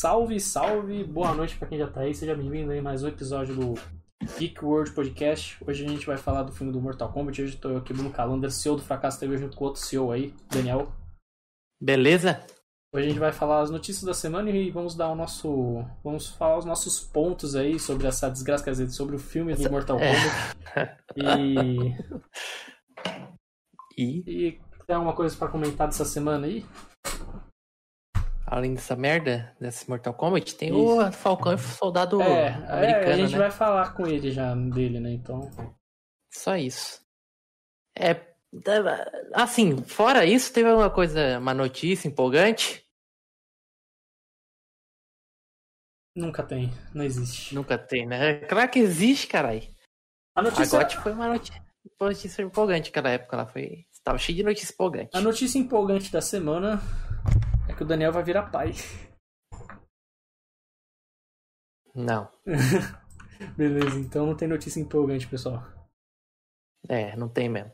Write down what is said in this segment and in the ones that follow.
Salve, salve, boa noite para quem já tá aí, seja bem-vindo aí a mais um episódio do Geek World Podcast. Hoje a gente vai falar do filme do Mortal Kombat. Hoje tô aqui no Calendar, CEO do Fracasso TV, junto com outro CEO aí, Daniel. Beleza? Hoje a gente vai falar as notícias da semana e vamos dar o nosso. Vamos falar os nossos pontos aí sobre essa desgraça, quer dizer, sobre o filme do Mortal Kombat. E. E, E tem alguma coisa pra comentar dessa semana aí? Além dessa merda, desse Mortal Kombat, tem Isso. o Falcão e o Soldado é, Americano, é, a gente né? vai falar com ele já dele, né? Então. Só isso. É, assim, fora isso, teve alguma coisa, uma notícia empolgante? Nunca tem, não existe. Nunca tem, né? Claro que existe, carai. A A notícia, GOT foi uma notícia, uma notícia empolgante naquela época, ela foi... Tava cheio de notícia empolgante. a notícia empolgante da semana é que o Daniel vai virar pai. Não, Beleza, então não tem notícia empolgante, pessoal. é, não tem mesmo.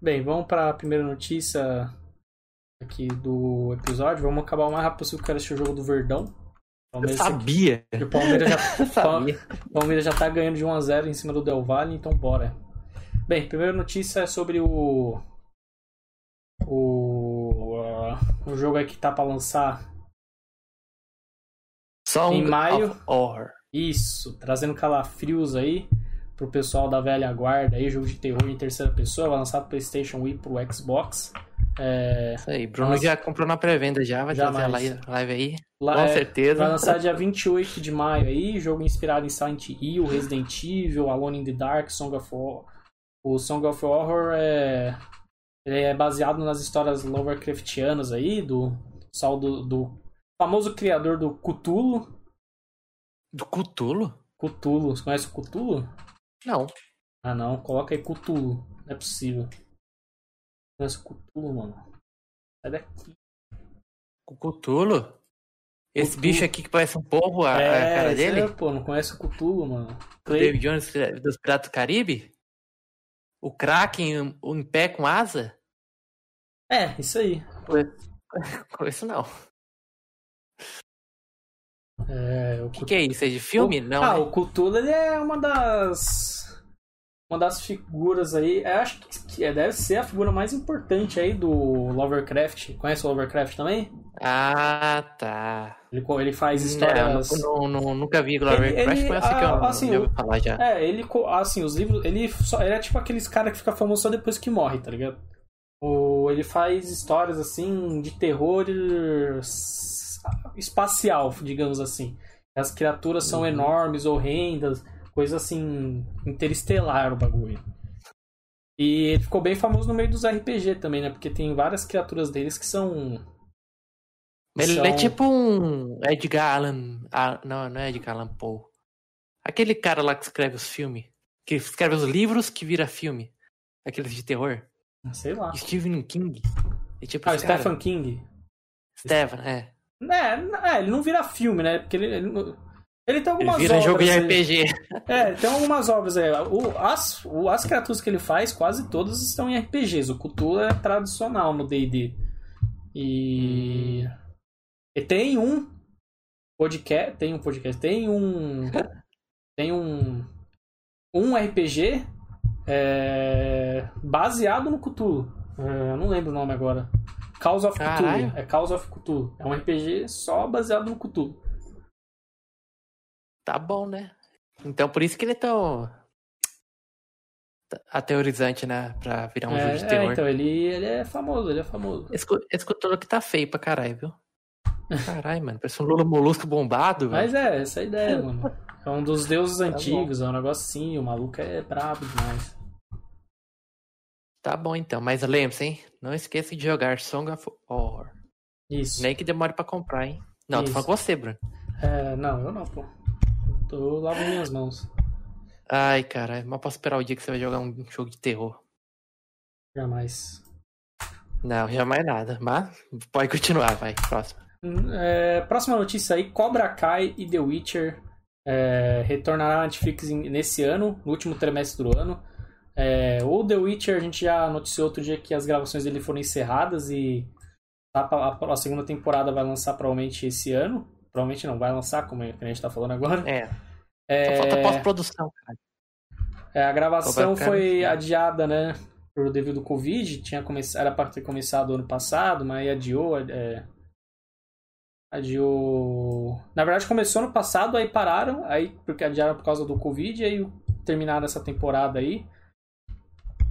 Bem, vamos para a primeira notícia aqui do episódio. Vamos acabar o mais rápido possível, que eu assistir o jogo do Verdão. Eu Palmeiras, sabia. o Palmeiras já, Eu sabia. Palmeiras já tá ganhando de 1x0 em cima do Del Valle, então bora. Bem, primeira notícia é sobre o. O. o jogo aí que tá pra lançar. Song Em maio. Isso, trazendo calafrios aí pro pessoal da velha guarda aí, jogo de terror em terceira pessoa, vai lançar pro Playstation Wii pro Xbox. É, Isso aí, Bruno Nossa. já comprou na pré-venda já, vai trazer a Jamais. live, live aí. lá- Com é, certeza. Vai lançar dia 28 de maio aí, jogo inspirado em Silent Hill, Resident Evil, Alone in the Dark, Song of Horror. O Song of Horror é, ele é baseado nas histórias Lovecraftianas aí, do, do, do famoso criador do Cthulhu. Do Cutulo? Cthulhu, você conhece o Cthulhu? Não. Ah não, coloca aí Cthulhu, não é possível. Conhece o Cthulhu, mano. Sai daqui. O Cutulo? Esse Cthulhu. bicho aqui que parece um povo, a, a cara dele? é, pô, não conhece o Cthulhu, mano. O David Jones dos Piratas do Caribe? O Kraken, em pé com asa? É, isso aí. Conheço não. É, o O que, que é isso? É de filme? O- Não. Ah, né? o Cthulhu ele é uma das. Uma das figuras aí. Eu acho que é- deve ser a figura mais importante aí do Lovecraft. Conhece o Lovecraft também? Ah, tá. Ele, ele faz histórias. Não, não, não- nunca vi Glover Ele- Crash, ele- mas eu sei que eu ah, assim, falar já. É, ele, assim, os livros. Ele, só, ele é tipo aqueles cara que fica famoso só depois que morre, tá ligado? O, ele faz histórias assim de terror espacial, digamos assim. As criaturas são Uhum. enormes, horrendas, coisa assim, interestelar o bagulho. E ele ficou bem famoso no meio dos RPG também, né? Porque tem várias criaturas deles que são. Ele são- é tipo um Edgar Allan. ah, não, não é Edgar Allan Poe. Aquele cara lá que escreve os filmes. Que escreve os livros que vira filme. Aqueles de terror. Sei lá. Stephen King. É tipo Ah, esse cara. Stephen King. Stephen, é. É, é, ele não vira filme, né? Porque ele. Ele, ele tem Ele algumas vira obras. jogo de aí. RPG. É, tem algumas obras aí. O, as, o- as criaturas que ele faz, quase todas estão em RPGs. O Cthulhu é tradicional no DD. E. E tem um podcast. Tem um podcast. Tem um. Tem um. Um RPG é, baseado no Cthulhu. É, eu não lembro o nome agora. Cause of Cthulhu. Caralho. É Cause of Cthulhu. É um RPG só baseado no Cthulhu. Tá bom, né? Então por isso que ele é tão. aterrorizante, né? Pra virar um é, jogo de é, terror. então ele, ele é famoso, ele é famoso. Esse, esse Cthulhu aqui tá feio pra caralho, viu? Caralho, mano. Parece um Lula Molusco bombado, velho. Mas é, essa é a ideia, mano. É um dos deuses Tá antigos, é um negócio assim, o maluco é brabo demais. Tá bom então, mas lembre-se, hein? Não esqueça de jogar Song of Horror. Isso. Nem que demore pra comprar, hein? Não, Isso. tô falando com você, Bruno. É, não, eu não, pô. Tô lavando minhas mãos. Ai, caralho, mas posso esperar o dia que você vai jogar um jogo de terror. Jamais. Não, jamais nada. Mas pode continuar, vai. Próximo. É, próxima notícia aí: Cobra Kai e The Witcher é, retornará à Netflix nesse ano, no último trimestre do ano. É, o The Witcher, a gente já noticiou outro dia que as gravações dele foram encerradas e tá a, segunda temporada vai lançar provavelmente esse ano. provavelmente não vai lançar, como a gente tá falando agora. É. É, Só falta pós-produção, cara. é, a gravação Cobra Kai, foi sim. adiada, né? Por devido ao Covid. Tinha come... Era pra ter começado ano passado, mas aí adiou. É... Adiou. Na verdade, começou ano passado, aí pararam, aí porque adiaram por causa do Covid, aí terminaram essa temporada aí.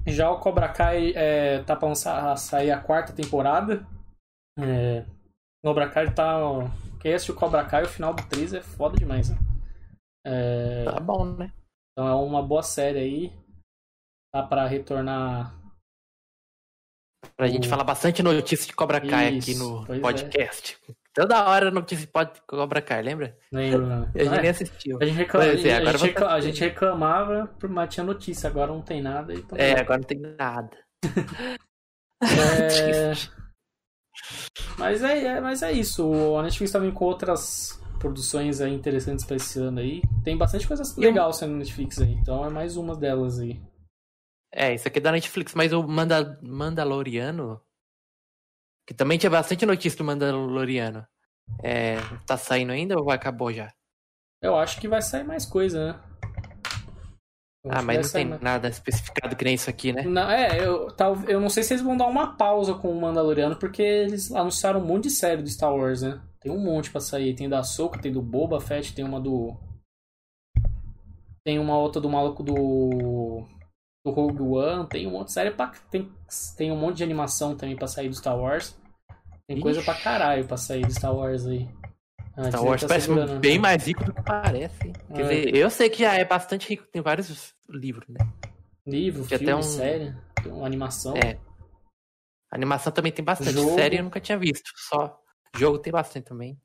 Já o Cobra Kai é, tá pra lançar, sair a quarta temporada. É, o Cobra Kai tá. Quem assistiu Cobra Kai, o final do 3 é foda demais, né? É, Tá bom, né? então é uma boa série aí. Tá pra retornar. Pra gente O- falar bastante notícia de Cobra Kai aqui Isso, no pois é. Toda hora notícia de pod- Cobra Kai, lembra? Lembro, a gente É, nem assistiu. a gente, reclama, Pois é, a, gente, a gente reclamava, mas tinha notícia, agora não tem nada. Então... É, agora não tem nada. É, Mas é, é- mas é isso. A Netflix tá vindo com outras produções aí interessantes pra esse ano aí. Tem bastante coisa legal sendo na Netflix aí. Então é mais uma delas aí. É, isso aqui é da Netflix, mas o Manda- Mandaloriano, que também tinha bastante notícia do Mandaloriano, é, tá saindo ainda ou acabou já? Eu acho que vai sair mais coisa, né? Eu Ah, mas não sair tem mais- nada especificado que nem isso aqui, né? Não, é, eu, tal, eu não sei se eles vão dar uma pausa com o Mandaloriano, porque eles anunciaram um monte de série do Star Wars, né? Tem um monte pra sair. Tem da Ahsoka, tem do Boba Fett, tem uma do. Tem uma outra do maluco do. Do Rogue One, tem um monte de série pra. Tem, tem um monte de animação também pra sair do Star Wars. Tem coisa Ixi. pra caralho pra sair do Star Wars aí. A Star Wars tá parece segurando, né? bem mais rico do que parece. Quer É. dizer, eu sei que já é bastante rico, tem vários livros, né? Livro, Tinha filme, até um- série, tem uma animação. É. A animação também tem bastante. Jogo. Série eu nunca tinha visto. Só jogo tem bastante também.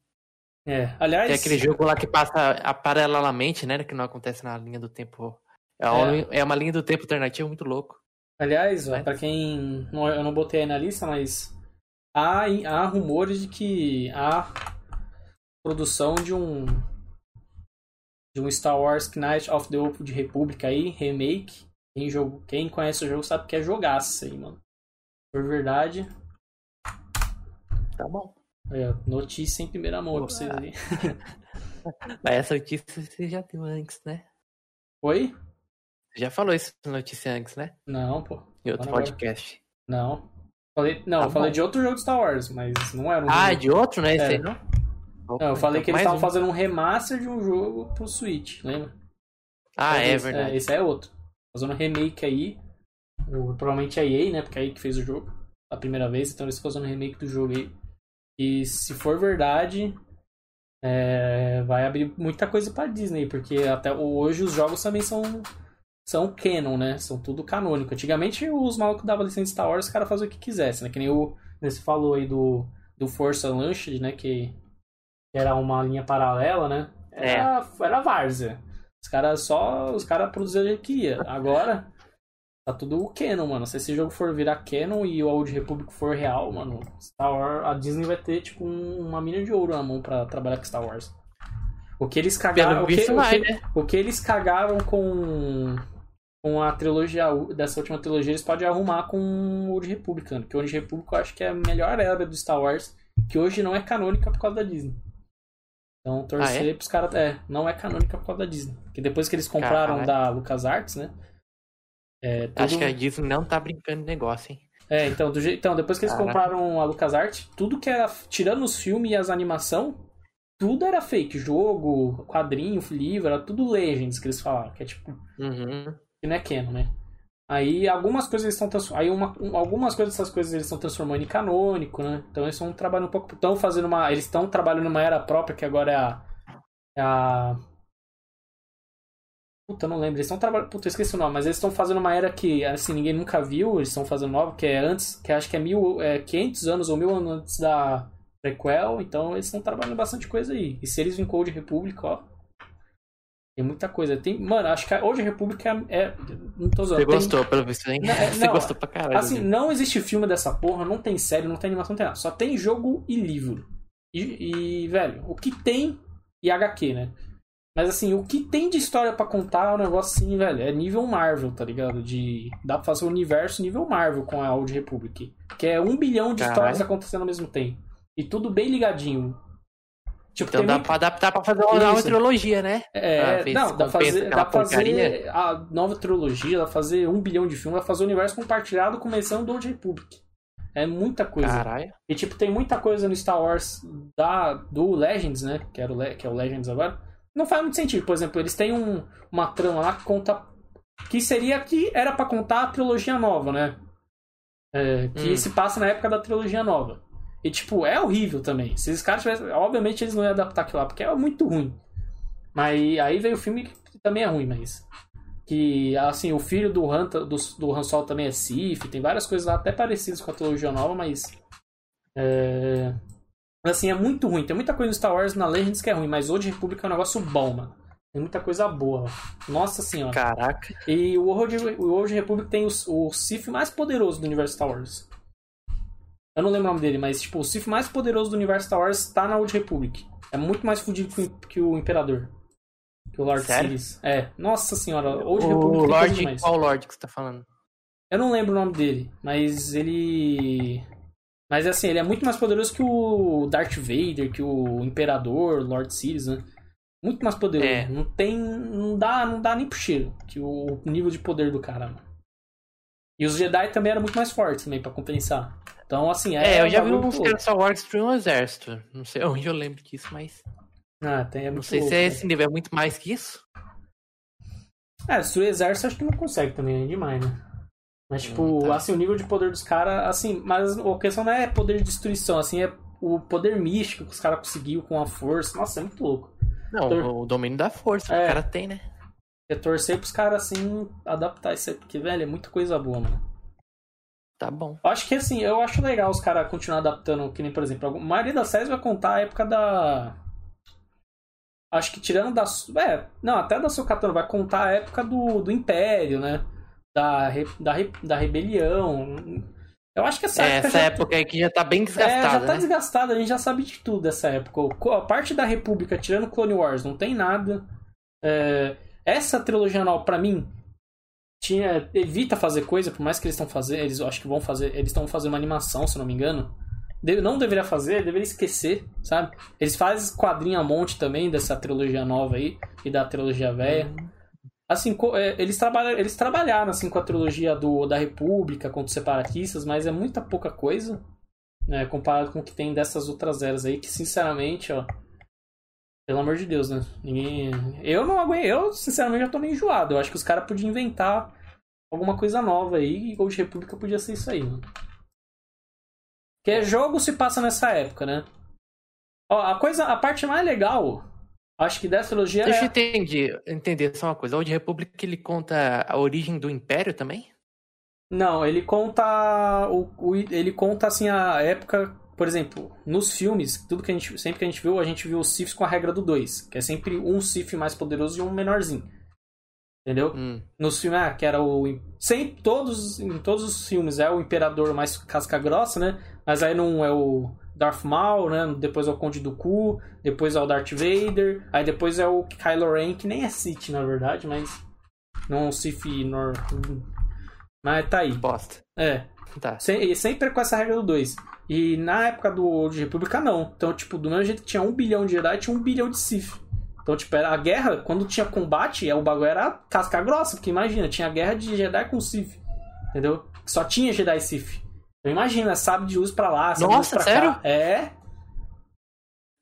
É. Aliás. Tem aquele jogo lá que passa paralelamente, né? Que não acontece na linha do tempo. É, uma- é uma linha do tempo alternativa muito louco. Aliás, Vai. pra quem. Eu não botei aí na lista, mas. Há, há rumores de que há produção de um. De um Star Wars Knight of the Old Republic aí, remake. Quem, jogo, quem conhece o jogo sabe que é jogaço aí, mano. Por verdade. Tá bom. Ó, notícia em primeira mão pra vocês aí. Mas essa notícia você já deu antes, né? Oi? Já falou essa notícia antes, né? Não, pô. Em outro Agora- podcast. Não. Falei, não, Tá eu falei de outro jogo de Star Wars, mas não era um Ah, remake. de outro, né? Esse É. aí não? Não, eu falei que eles estavam um. fazendo um remaster de um jogo pro Switch, lembra? Ah, é Talvez, verdade. esse é outro. Fazendo um remake aí. Provavelmente a EA, né? Porque é a EA que fez o jogo a primeira vez, então eles estão fazendo um remake do jogo aí. E se for verdade, é, vai abrir muita coisa pra Disney, porque até hoje os jogos também são são canon, né? São tudo canônico. Antigamente os malucos davam licença Star Wars, os caras faziam o que quisessem, né? Que nem o você falou aí do, do Força Unleashed, né? Que, era uma linha paralela, né? Era, era várzea. Os caras só. Os caras produziam o que ia. Agora, tá tudo canon, mano. Se esse jogo for virar canon e o Old Republic for real, mano, Star Wars, a Disney vai ter, tipo, um- uma mina de ouro na mão pra trabalhar com Star Wars. O que eles cagaram. O que, o, que, né? o que eles cagaram com. Com a trilogia, dessa última trilogia, eles podem arrumar com o Old Republic, mano. Que o Old Republic eu acho que é a melhor era do Star Wars, que hoje não é canônica por causa da Disney. Então, torcer Ah, é? pros caras. É, não é canônica por causa da Disney. Porque depois que eles compraram da LucasArts, né? É, tudo... Acho que a Disney não tá brincando de negócio, hein? é então, do então, depois que eles Caraca. compraram a LucasArts, tudo que era. Tirando os filmes e as animação, tudo era fake. Jogo, quadrinho, livro, era tudo Legends que eles falaram. Que é tipo. Uhum. Que não é canon, né? Aí algumas coisas estão aí uma, um- algumas coisas dessas coisas eles estão transformando em canônico, né? Então eles estão trabalhando um pouco, estão fazendo uma, eles estão trabalhando numa era própria que agora é a, é a Puta, não lembro. Eles estão trabalhando. Puta, eu esqueci o nome, mas eles estão fazendo uma era que, assim, ninguém nunca viu. Eles estão fazendo nova, que é antes, que acho que é, mil, é 500 anos ou mil anos antes da prequel. Então eles estão trabalhando bastante coisa aí. E se eles vêm Old Republic, ó. Tem muita coisa. Tem, mano, acho que a Old Republic é. é não tô zoando. Você tem- gostou, pelo visto, hein? Não, é- Você não, gostou pra caralho. Assim, não existe filme dessa porra, não tem série, não tem animação, não tem nada. Só tem jogo e livro. E, e, velho, o que tem. E HQ, né? Mas assim, o que tem de história pra contar é um negócio assim, velho. É nível Marvel, tá ligado? De. Dá pra fazer um universo nível Marvel com a Old Republic. Que é um bilhão de Caralho. histórias acontecendo ao mesmo tempo. E tudo bem ligadinho. Tipo, Então tem dá muito- pra adaptar pra fazer uma nova Isso. trilogia, né? É, não, dá pra fazer, dá pra fazer a nova trilogia, dá pra fazer um bilhão de filmes, dá pra fazer o universo compartilhado começando do Old Republic. É muita coisa. Caralho. E tipo, tem muita coisa no Star Wars da, do Legends, né? Que, era o, Le- que é o Legends agora. Não faz muito sentido. Por exemplo, eles têm um- uma trama lá que conta. Que seria que era pra contar a trilogia nova, né? É, que Hum. se passa na época da trilogia nova. E tipo, é horrível também. Se esses caras tivessem. Obviamente eles não iam adaptar aquilo lá, porque é muito ruim. Mas aí veio o filme que também é ruim, mas. Que, assim, o filho do Han, do, do Han Solo também é Sith, tem várias coisas lá até parecidas com a trilogia nova, mas. É... Assim, é muito ruim. Tem muita coisa no Star Wars na Legends que é ruim, mas Old Republic é um negócio bom, mano. Tem muita coisa boa. Nossa senhora. Caraca. E o Old, o Old Republic tem o, o Sith mais poderoso do universo Star Wars. Eu não lembro o nome dele, mas tipo, o Sith mais poderoso do universo Star Wars tá na Old Republic. É muito mais fodido que, o- que o Imperador. Que o Lord Sério? Sidious. É. Nossa senhora, Old O Republic Lorde, demais. qual Lorde que você tá falando? Eu não lembro o nome dele, mas ele. Mas assim, ele é muito mais poderoso que o Darth Vader, que o Imperador, Lord Sidious, né? Muito mais poderoso. É. Não tem. Não dá, não dá nem pro cheiro. Que o nível de poder do cara, mano. E os Jedi também eram muito mais fortes também, pra compensar. Então, assim, é. É, eu já vi uns caras Star Wars destruir um exército. Não sei onde eu lembro disso, mas. Ah, tem, é Não sei louco, se é né? esse nível, é muito mais que isso. É, destruir exército acho que não consegue também, é demais, né? Mas, tipo, Hum, tá. assim, o nível de poder dos caras, assim, mas a questão não é poder de destruição, assim, é o poder místico que os caras conseguiu com a força. Nossa, é muito louco. Não, Tor- o domínio da força que É. o cara tem, né? É torcer pros caras, assim, adaptar isso aí, porque, velho, é muita coisa boa, mano. Tá bom. Acho que, assim, eu acho legal os caras continuar adaptando, que nem, por exemplo, a maioria das séries vai contar a época da. Acho que tirando da. É, não, até da Sokatano vai contar a época do, do Império, né? Da, re- da, re- da rebelião. Eu acho que essa É, época. essa já- época aí que já tá bem É, já desgastada, tá né? desgastada, a gente já sabe de tudo dessa época. A parte da República, tirando Clone Wars, não tem nada. É, essa trilogia nova, pra mim, tinha, evita fazer coisa, por mais que eles estão fazendo, eles acho que vão fazer, eles estão fazendo uma animação, se não me engano. De- não deveria fazer, deveria esquecer, sabe? Eles fazem quadrinho a monte também dessa trilogia nova aí e da trilogia velha. Assim, co- é, eles, trabalham, eles trabalharam assim com a trilogia do, da República contra os separatistas, mas é muita pouca coisa, né, comparado com o que tem dessas outras eras aí, que sinceramente, ó, pelo amor de Deus, né? Ninguém. Eu não aguento, eu sinceramente já tô meio enjoado. Eu acho que os caras podiam inventar alguma coisa nova aí e Gold República podia ser isso aí, mano. Porque jogo se passa nessa época, né? Ó, a coisa, a parte mais legal, acho que dessa trilogia Deixa eu é... entender, entender só uma coisa. O Old Republic ele conta a origem do Império também? Não, ele conta o, o- ele conta assim a época, por exemplo, nos filmes, tudo que a gente sempre que a gente viu, a gente viu os Siths com a regra do 2, que é sempre um Sith mais poderoso e um menorzinho. Entendeu? Hum. Nos filmes, ah, que era o sempre todos em todos os filmes é o imperador mais casca grossa, né? Mas aí não é o Darth Maul, né? Depois é o Conde do Ku, depois é o Darth Vader, aí depois é o Kylo Ren, que nem é Sith, na verdade, mas não é Sith nor... Mas tá aí. Bosta. É, Tá. sem- e sempre com essa regra do 2. E na época do Old República, não. Então, tipo, do mesmo jeito que tinha um bilhão de Jedi, tinha um bilhão de Sith. Então, tipo, a guerra, quando tinha combate, é, o bagulho era casca grossa, porque imagina, tinha guerra de Jedi com Sith. Entendeu? Só tinha Jedi e Sith. Então imagina, sabe de luz pra lá, sabe de luz Nossa, pra sério? cá. É.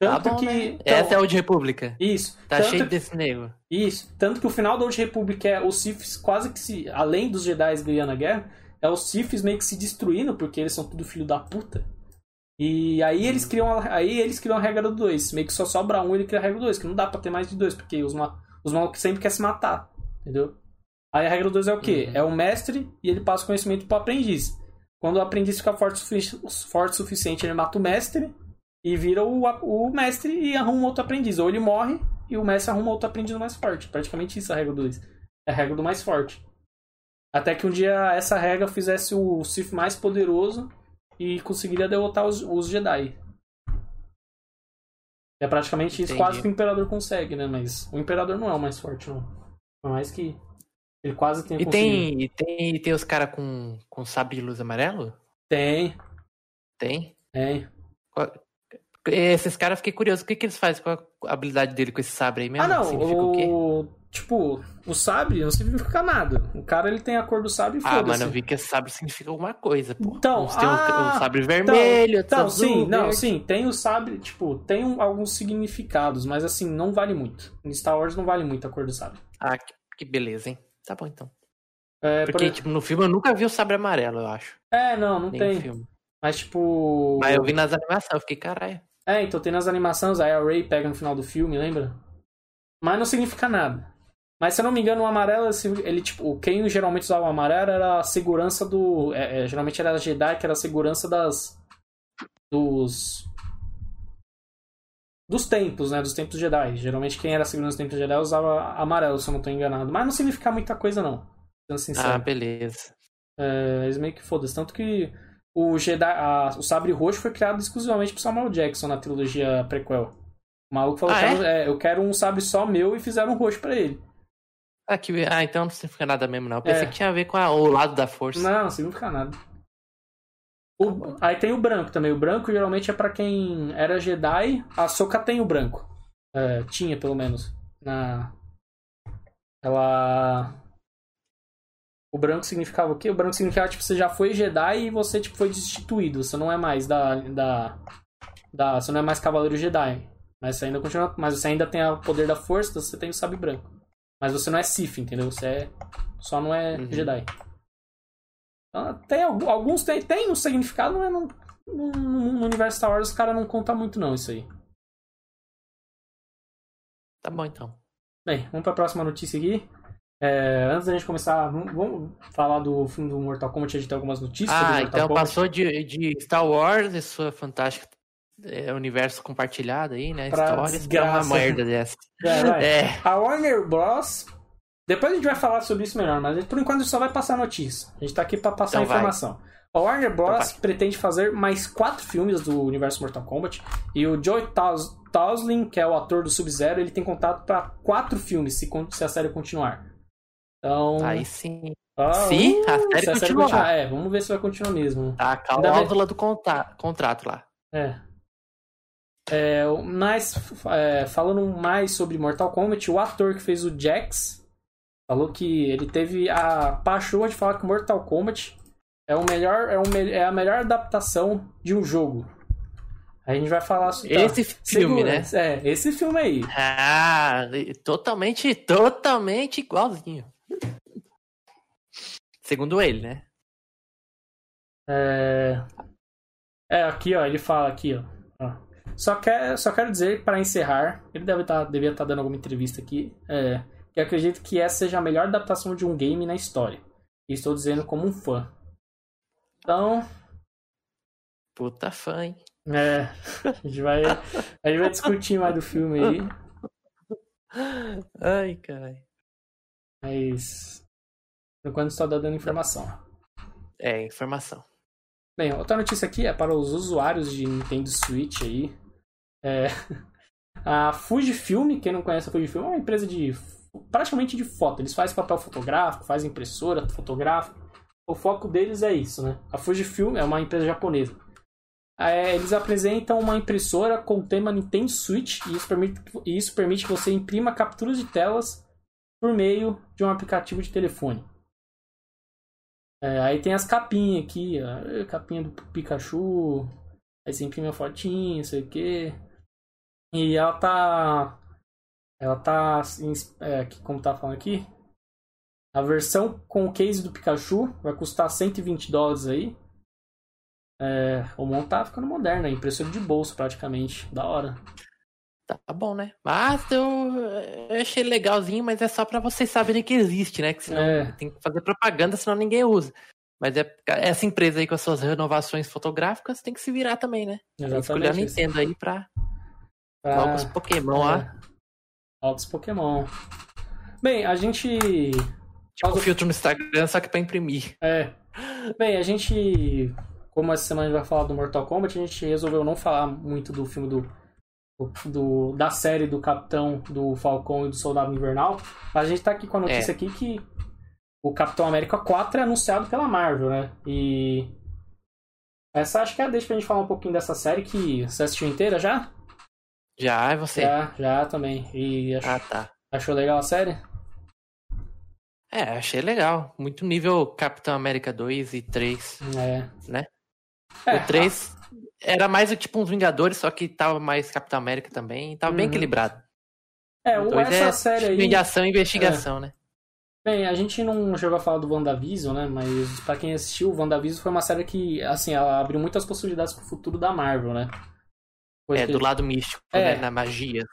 Tá Tanto bom, que. né? então, Essa é a Old República. Isso. Tá tanto cheio desse nego. isso. Tanto que o final do Old Republic é os Siths quase que se. Além dos Jedi ganhando a guerra, é os Siths meio que se destruindo, porque eles são tudo filho da puta. E aí eles criam a, aí eles criam a regra do 2. Meio que só sobra um ele cria a regra do 2, que não dá pra ter mais de dois, porque os, ma os malucos sempre querem se matar. Entendeu? Aí a regra do 2 é o quê? Uhum. É o mestre e ele passa o conhecimento pro aprendiz. Quando o aprendiz fica forte sufici- forte o suficiente, ele mata o mestre e vira o, o mestre e arruma outro aprendiz. Ou ele morre e o mestre arruma outro aprendiz mais forte. Praticamente isso é a regra do 2. É a regra do mais forte. Até que um dia essa regra fizesse o Sith mais poderoso e conseguiria derrotar os, os Jedi. É praticamente isso, Entendi. quase que o Imperador consegue, né? Mas o Imperador não é o mais forte, não. Por mais que ele quase tenha E conseguido. tem, e tem, e tem os caras com, com sabre de luz amarelo? Tem, Tem? tem. Qual- Esses caras, fiquei curioso. O que, que eles fazem com a habilidade dele com esse sabre aí mesmo? Ah, não. Significa o quê? O... Tipo, o sabre não significa nada. O cara ele tem a cor do sabre e Ah, mano, eu vi que esse sabre significa alguma coisa, pô. Então, Uns tem o- ah, o, sabre vermelho, outros Então, azul, sim, não, verde. sim, tem o sabre, tipo, tem um- alguns significados, mas assim, não vale muito. Em Star Wars não vale muito a cor do sabre. Ah, que, que beleza, hein? Tá bom, então. É, por Porque, ex- tipo, no filme eu nunca vi o sabre amarelo, eu acho. é não, não Nem tem. filme. Mas tipo. Mas eu vi nas animações, eu fiquei, caralho. É, então tem nas animações, aí a Ray pega no final do filme, lembra? Mas não significa nada. Mas se eu não me engano, o amarelo, esse- ele, tipo, quem geralmente usava o amarelo era a segurança do. é, é, geralmente era a Jedi, que era a segurança das. Dos. Dos templos, né? Dos templos Jedi. Geralmente quem era a segurança dos templos Jedi usava amarelo, se eu não tô enganado. Mas não significa muita coisa, não. Sendo sincero. Ah, beleza. É, eles meio que foda-se. Tanto que o Jedi, a- o sabre roxo foi criado exclusivamente por Samuel Jackson na trilogia prequel. O maluco falou: Ah, "Quero- é, eu quero um sabre só meu e fizeram um roxo pra ele. Ah, que... ah, então não significa nada mesmo, não. Eu pensei É. que tinha a ver com a- o lado da força. Não, não significa nada. O- aí tem o branco também. O branco geralmente é pra quem era Jedi. A Soka tem o branco. É, tinha, pelo menos. Na. Ela. O branco significava o quê? O branco significava, tipo, você já foi Jedi e você, tipo, foi destituído. Você não é mais da. da, da você não é mais Cavaleiro Jedi. Mas você ainda continua. Mas você ainda tem o poder da força, você tem o sabre branco. Mas você não é Sith, entendeu? Você é. Só não é Uhum. Jedi. Então, tem algu- alguns tem, tem um significado, mas não, no, no universo Star Wars os caras não contam muito não isso aí. Tá bom, então. Bem, vamos pra próxima notícia aqui. É, antes da gente começar, vamos, falar do filme do Mortal Kombat, a gente tem algumas notícias Ah, então Kombat. passou de, de Star Wars e sua fantástica é, universo compartilhado aí, né? Pra Histórias desgraça. uma merda dessa. É. É, A Warner Bros. Depois a gente vai falar sobre isso melhor, mas por enquanto a gente só vai passar notícia. A gente tá aqui pra passar Então vai. informação. A Warner Bros. Então pretende fazer mais quatro filmes do universo Mortal Kombat. E o Joey Taus- que é o ator do Sub-Zero, ele tem contato pra quatro filmes se, se a série continuar. Então. aí sim. ah, Se uh, a série se a série continuar. É, vamos ver se vai continuar mesmo. Tá a cláusula do conta- contrato lá. É. É, mas, é, falando mais sobre Mortal Kombat, o ator que fez o Jax falou que ele teve a paixão de falar que Mortal Kombat é, o melhor, é, o é a melhor adaptação de um jogo. A gente vai falar sobre. Esse filme, né? É, esse filme aí. Ah, totalmente, totalmente igualzinho. Segundo ele, né? É, é aqui, ó, ele fala aqui, ó. ó. Só, quer, só quero dizer, para encerrar, ele deve tá, devia estar dando alguma entrevista aqui, é, que acredito que essa seja a melhor adaptação de um game na história. E estou dizendo como um fã. Então, Puta fã, hein? é, a gente vai, a gente vai discutir mais do filme aí, Ai, caralho. mas por enquanto só tá dando informação. É, informação. Bem, outra notícia aqui é para os usuários de Nintendo Switch aí. É, a Fujifilm, quem não conhece a Fujifilm, é uma empresa de praticamente de foto. Eles fazem papel fotográfico, fazem impressora fotográfica. O foco deles é isso, né? A Fujifilm é uma empresa japonesa. É, eles apresentam uma impressora com o tema Nintendo Switch e isso permite, e isso permite que você imprima capturas de telas por meio de um aplicativo de telefone. É, aí tem as capinhas aqui, ó, capinha do Pikachu, aí você imprime a fotinha, não sei o que. E ela tá. Ela tá. assim, É, como tá falando aqui. A versão com o case do Pikachu vai custar 120 dólares aí. É, o mão tá ficando moderno, é impressora de bolso praticamente. Da hora. Tá bom, né? Mas eu, eu achei legalzinho, mas é só pra vocês saberem que existe, né? Que senão É. tem que fazer propaganda, senão ninguém usa. Mas é essa empresa aí com as suas renovações fotográficas tem que se virar também, né? Escolher a. Nintendo aí pra Pra- novos Pokémon lá. É, Altos Pokémon. Bem, a gente. Tipo o filtro no Instagram, só que pra imprimir. É. Bem, a gente. Como essa semana a gente vai falar do Mortal Kombat, a gente resolveu não falar muito do filme do. Do da série do Capitão, do Falcão e do Soldado Invernal. A gente tá aqui com a notícia aqui que o Capitão América 4 é anunciado pela Marvel, né? E. Essa acho que é deixa pra gente falar um pouquinho dessa série que você assistiu inteira já? Já, é você? Já, já também. E ach... Ah, tá. achou legal a série? É, achei legal. Muito nível Capitão América 2 e 3, É. né? É, o 3 era mais tipo uns Vingadores, só que tava mais Capitão América também. Tava bem Uhum. equilibrado. É, O o- essa é série aí. de ação e investigação, né? Bem, a gente não chegou a falar do WandaVision, né? Mas pra quem assistiu, o WandaVision foi uma série que, assim, ela abriu muitas possibilidades pro futuro da Marvel, né? É, do lado místico, É. né? Na magia.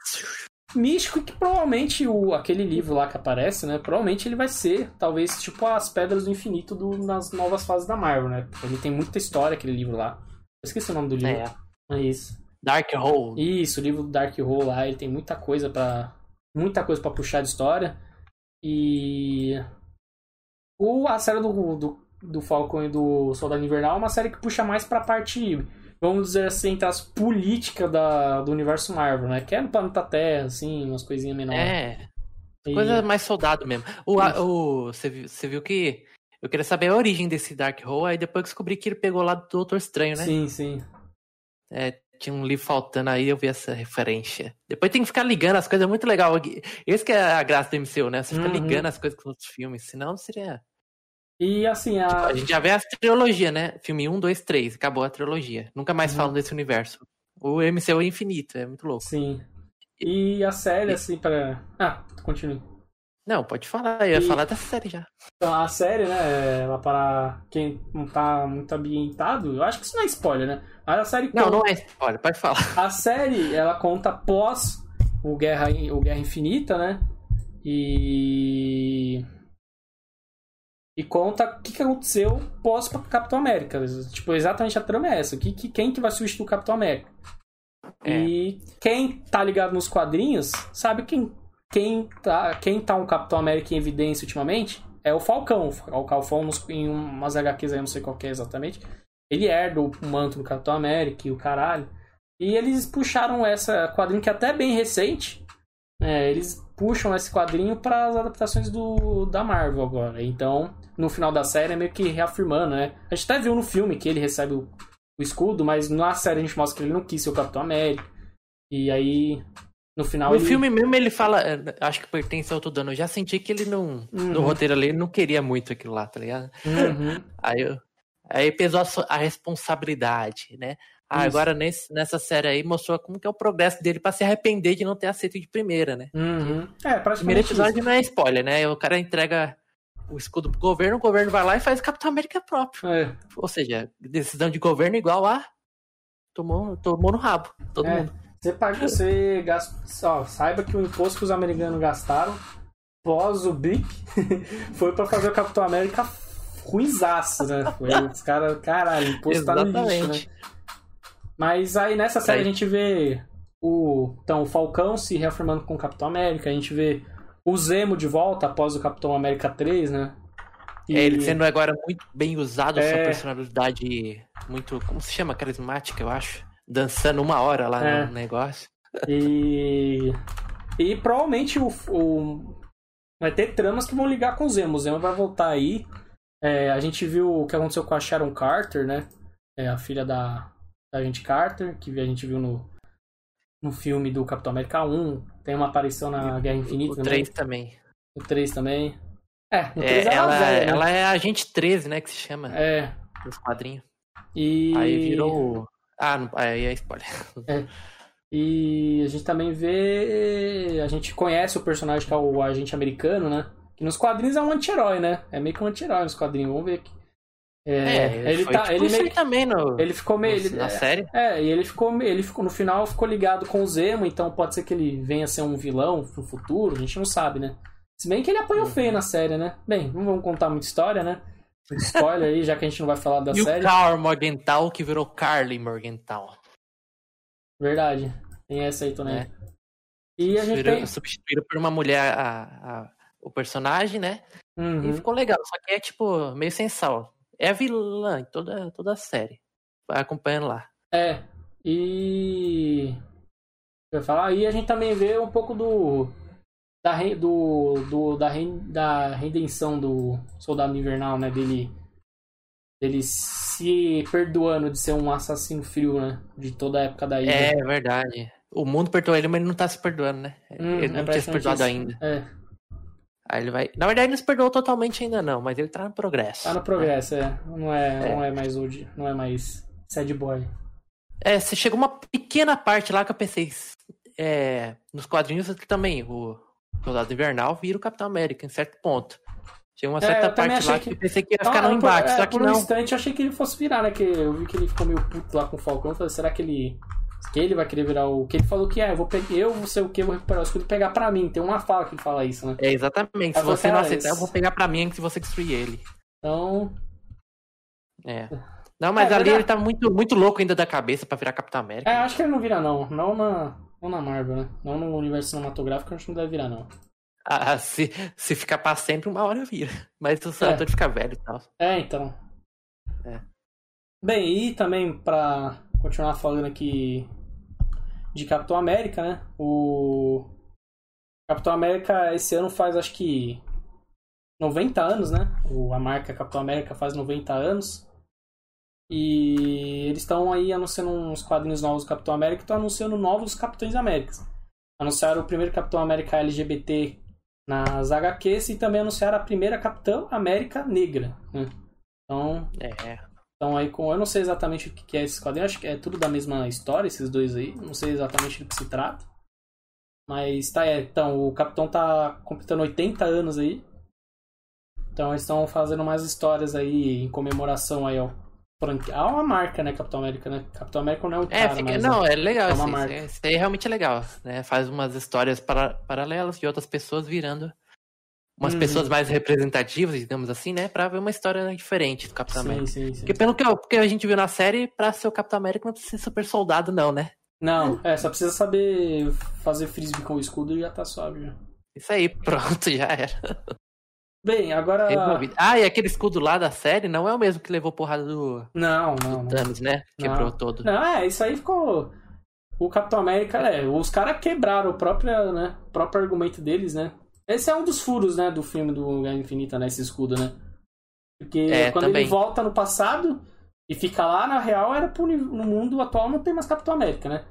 místico que provavelmente o, aquele livro lá que aparece, né? Provavelmente ele vai ser, talvez, tipo as Pedras do Infinito do- nas novas fases da Marvel, né? Ele tem muita história, aquele livro lá. Eu esqueci o nome do livro. É. É isso. Dark Hole. Isso, o livro do Dark Hole lá, ele tem muita coisa para muita coisa para puxar de história. E o a série do, do, do Falcon e do Soldado Invernal é uma série que puxa mais pra parte, vamos dizer assim, entre as políticas da, do universo Marvel, né? Que é no planeta Terra, assim, umas coisinhas menores. É, E- coisa mais soldado mesmo. O, a- o, você, viu, você viu que eu queria saber a origem desse Dark Hole, aí depois descobri que ele pegou lá do Doutor Estranho, né? Sim, sim. É, tinha um livro faltando aí, eu vi essa referência. Depois tem que ficar ligando as coisas, é muito legal. Esse que é a graça do MCU, né? Você fica Uhum. ligando as coisas com os filmes, senão seria... E assim, a. A gente já vê as trilogia, né? Filme 1, 2, 3, acabou a trilogia. Nunca mais Uhum. falam desse universo. O MCU é infinito, é muito louco. Sim. E a série, assim, pra. Ah, continue. Não, pode falar, eu ia E- falar da série já. Então, a série, né, ela para quem não tá muito ambientado, eu acho que isso não é spoiler, né? Mas a série Não, conta, não é spoiler, pode falar. a série, ela conta pós o Guerra, o Guerra Infinita, né? E e conta o que, que aconteceu pós Capitão América. Tipo, exatamente a trama é essa. Que, que, quem que vai substituir o Capitão América? É. E quem tá ligado nos quadrinhos sabe quem, quem, tá, quem tá um Capitão América em evidência ultimamente é o Falcão. O Falcão em umas HQs aí, não sei qual é exatamente. Ele herda o manto do Capitão América e o caralho. E eles puxaram essa quadrinho que é até bem recente. né, eles puxam esse quadrinho para as adaptações do, da Marvel agora. Então, no final da série é meio que reafirmando, né? A gente até viu no filme que ele recebe o, o escudo, mas na série a gente mostra que ele não quis ser o Capitão América. E aí, no final No ele... filme mesmo ele fala, é, acho que pertence ao outro dano. Eu já senti que ele não. Uhum. No roteiro ali, ele não queria muito aquilo lá, tá ligado? Uhum. Aí, eu- aí pesou a, a responsabilidade, né? Ah, Isso. agora nesse, nessa série aí mostrou como que é o progresso dele pra se arrepender de não ter aceito de primeira, né? Uhum. É, Primeiro episódio isso. não é spoiler, né? O cara entrega o escudo pro governo, o governo vai lá e faz o Capitão América próprio. É, Ou seja, decisão de governo igual a. Tomou, tomou no rabo. Todo É. mundo. Você, paga, você gasta, ó, saiba que o imposto que os americanos gastaram pós o BIP foi pra fazer o Capitão América ruizaço, né? Foi, os caras, caralho, o imposto tá no lixo, né? Exatamente. Mas aí nessa série Aí- a gente vê o, então, o Falcão se reafirmando com o Capitão América, a gente vê o Zemo de volta após o Capitão América 3, né? E- É, ele sendo agora muito bem usado, É. sua personalidade muito, como se chama? Carismática, eu acho. Dançando uma hora lá É. no negócio. E. E provavelmente o, o- vai ter tramas que vão ligar com o Zemo. O Zemo vai voltar aí. É, a gente viu o que aconteceu com a Sharon Carter, né? É, a filha da, da gente Carter, que a gente viu no, no filme do Capitão América 1. Tem uma aparição na Guerra Infinita O também. 3 também. O 3 também. É, no 3 É, ela, ela, é velha, né? ela é agente 13, né? Que se chama É. nos quadrinhos. E... Aí virou. Ah, não... aí é spoiler. E a gente também vê. A gente conhece o personagem que é o agente americano, né? Que nos quadrinhos é um anti-herói, né? É meio que um anti-herói nos quadrinhos. Vamos ver aqui. É, ele foi tá. tipo ele meio também no, ele ficou meio. ele- na é, série. É, e ele ficou, ele ficou. No final ficou ligado com o Zemo, então pode ser que ele venha a ser um vilão no futuro, a gente não sabe, né? Se bem que ele apanhou Uhum. feio na série, né? Bem, não vamos contar muita história, né? Spoiler aí, já que a gente não vai falar da E série. o Carl Morgenthau, que virou Carly Morgenthau. Verdade. Tem essa aí também. É. E a gente tem. Substituíram por uma mulher a, a- o personagem, né? Uhum. E ficou legal, só que é tipo meio sem sal. É a vilã em toda, toda a série. Vai acompanhando lá. É, e. Eu falar, aí a gente também vê um pouco do. Da, do, do, da, da redenção do Soldado Invernal, né? Dele Ele se perdoando de ser um assassino frio, né? De toda a época da ilha. É verdade. O mundo perdoou ele, mas ele não tá se perdoando, né? Hum, ele é não tinha se perdoado isso. ainda. É, Aí ele vai. Na verdade, ele não se perdoou totalmente ainda, não, mas ele tá no progresso. tá no progresso, é. Não é, É. Não é mais old, não é mais sad boy. É, você chegou uma pequena parte lá que eu pensei. É, nos quadrinhos também, o Soldado Invernal vira o Capitão América, em certo ponto. Chega uma É, certa também parte lá que que- eu pensei que ia Então, ficar no eu- embate, é, só que por um não. instante eu achei que ele fosse virar, né? Que eu vi que ele ficou meio puto lá com o Falcão. Eu falei, será que ele. Que ele vai querer virar o. Que ele falou que é, eu vou pegar. Eu vou ser o que, vou recuperar o escudo e pegar pra mim. Tem uma fala que ele fala isso, né? É, exatamente. Se Eu vou você não aceitar, eu vou pegar pra mim antes de você destruir ele. Então. É. Não, mas É, ali ele tá muito, muito louco ainda da cabeça pra virar Capitão América. É, acho que ele não vira, não. Não na. Não na Marvel, né? Não no universo cinematográfico, acho que não deve virar, não. Ah, se, se ficar pra sempre, uma hora vira. Mas o Santo fica velho e tal. É, então. É. Bem, e também pra continuar falando aqui de Capitão América, né? O Capitão América esse ano faz acho que 90 anos, né? O, a marca Capitão América faz 90 anos. E eles estão aí anunciando uns quadrinhos novos do Capitão América e estão anunciando novos Capitães Américas. Anunciaram o primeiro Capitão América LGBT nas HQs e também anunciaram a primeira Capitã América Negra. Né? Então, É. então aí com. Eu não sei exatamente o que que é esse quadrinho, acho que é tudo da mesma história, esses dois aí. Não sei exatamente do que se trata. Mas tá, é, então, o Capitão tá completando 80 anos aí. Então eles estão fazendo mais histórias aí em comemoração aí ao franqui- a uma marca, né, Capitão América, né? Capitão América não é um É, cara, fica- não, é legal. é uma assim, marca. isso, isso aí realmente é legal. Né? Faz umas histórias para- paralelas de outras pessoas virando umas Uhum. pessoas mais representativas, digamos assim, né? Pra ver uma história diferente do Capitão América. sim, sim, sim. Porque pelo que, eu- porque a gente viu na série, pra ser o Capitão América não precisa ser super soldado, não, né? Não, é, só precisa saber fazer frisbee com o escudo e já tá suave. Já. Isso aí, pronto, já era. Bem, agora. Resolvido. Ah, e aquele escudo lá da série não é o mesmo que levou porrada do Não, não, não. Thanos, né? Quebrou Não. todo. Não, é, isso aí ficou. O Capitão América, é, os caras quebraram o próprio, né, o próprio argumento deles, né? Esse é um dos furos, né, do filme do Guerra Infinita, né, esse escudo, né? Porque É, quando também. ele volta no passado e fica lá, na real, era pro, no mundo atual não tem mais Capitão América, né?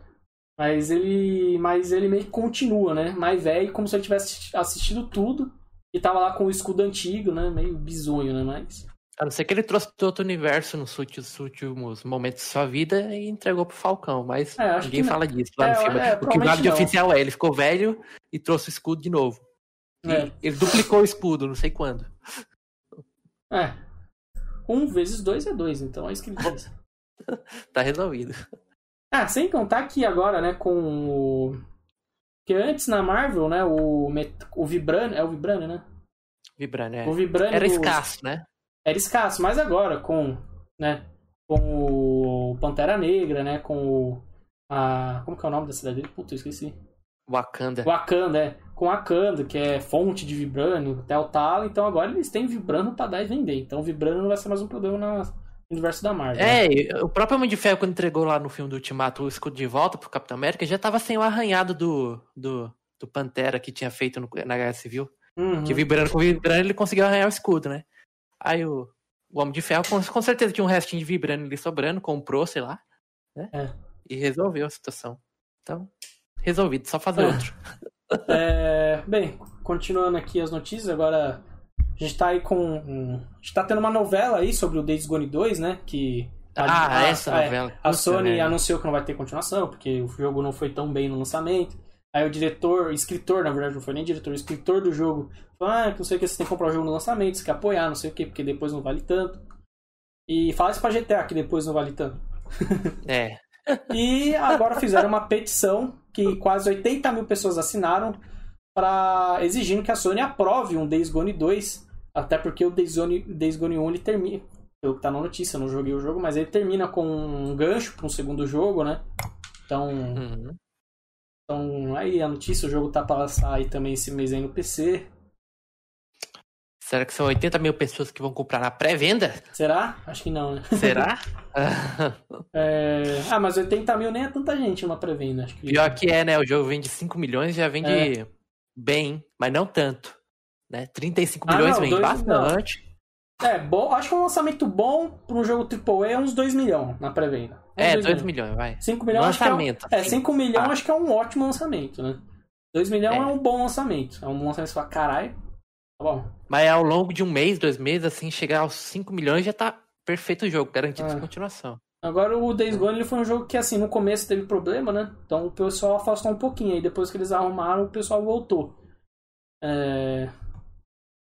Mas ele, mas ele meio que continua, né? Mais velho, como se ele tivesse assistido tudo e tava lá com o escudo antigo, né? Meio bizonho, né? Mas A não ser que ele trouxe do outro universo nos últimos, momentos de sua vida e entregou pro Falcão, mas É, ninguém fala disso lá É, no filme. é, o que vale de oficial é, ele ficou velho e trouxe o escudo de novo. É. Ele duplicou o escudo, não sei quando. é. Um vezes dois é dois, então é isso que ele fez. Tá resolvido. Ah, sem contar que agora, né, com o. Que antes na Marvel, né, o, Met... o Vibranium. É o Vibranium, né? Vibrando, é. O Vibranium. Era escasso, né? Era escasso, mas agora com. né? Com o Pantera Negra, né? Com o. A... Como que é o nome da cidade dele? Puta, eu esqueci. Wakanda. Wakanda, é. Com Wakanda, que é fonte de Vibranium, até o talo. Então agora eles têm Vibranium pra dar e vender. então o Vibranium não vai ser mais um problema no universo da Marvel. né? É, e o próprio Homem de Ferro, quando entregou lá no filme do Ultimato o escudo de volta pro Capitão América, já tava sem o arranhado do, do, do Pantera que tinha feito no- na Guerra Civil. Uhum. Que vibrando com vibrando ele conseguiu arranhar o escudo, né? Aí o, o Homem de Ferro com, com certeza tinha um restinho de vibrando ali sobrando, comprou, sei lá, né? É. E resolveu a situação. Então, resolvido, só fazer É. outro. É, bem, continuando aqui as notícias, agora a gente tá aí com. um- A gente tá tendo uma novela aí sobre o Days Gone 2, né? Que. Ah, a- essa é, novela. A Sony anunciou que não vai ter continuação, porque o jogo não foi tão bem no lançamento. Aí o diretor, escritor, na verdade, não foi nem diretor, o escritor do jogo falou: ah, não sei o que, você tem que comprar o jogo no lançamento, você quer apoiar, não sei o que, porque depois não vale tanto. E fala isso pra GTA, que depois não vale tanto. É. E agora fizeram uma petição que quase 80 mil pessoas assinaram para exigindo que a Sony aprove um Days Gone 2, até porque o Days Gone, Days Gone 1 ele termina, pelo que tá na notícia, eu não joguei o jogo, mas ele termina com um gancho para um segundo jogo, né? Então, Uhum. então aí a notícia, o jogo tá para aí também esse mês aí no PC. Será que são 80 mil pessoas que vão comprar na pré-venda? Será? Acho que não, né? Será? É... Ah, mas 80 mil nem é tanta gente uma pré-venda, que. Pior que é, né? O jogo vende 5 milhões já vende É. bem, mas não tanto. Né? 35 Ah, milhões não, dois- bastante. É, bom, acho que um lançamento bom pra um jogo AAA é uns 2 milhões na pré-venda. É, 2 2 milhões, vai. 5 milhões acho que é, um- Lançamento. é, assim. 5 milhões Ah. acho que é um ótimo lançamento, né? 2 milhões é. É. um bom lançamento. É um lançamento que você fala, caralho, tá bom. Mas ao longo de um mês, dois meses, assim, chegar aos 5 milhões já tá perfeito o jogo, garantido É. de continuação. Agora o Days Gone ele foi um jogo que assim, no começo teve problema, né? Então o pessoal afastou um pouquinho, aí depois que eles arrumaram, o pessoal voltou. É...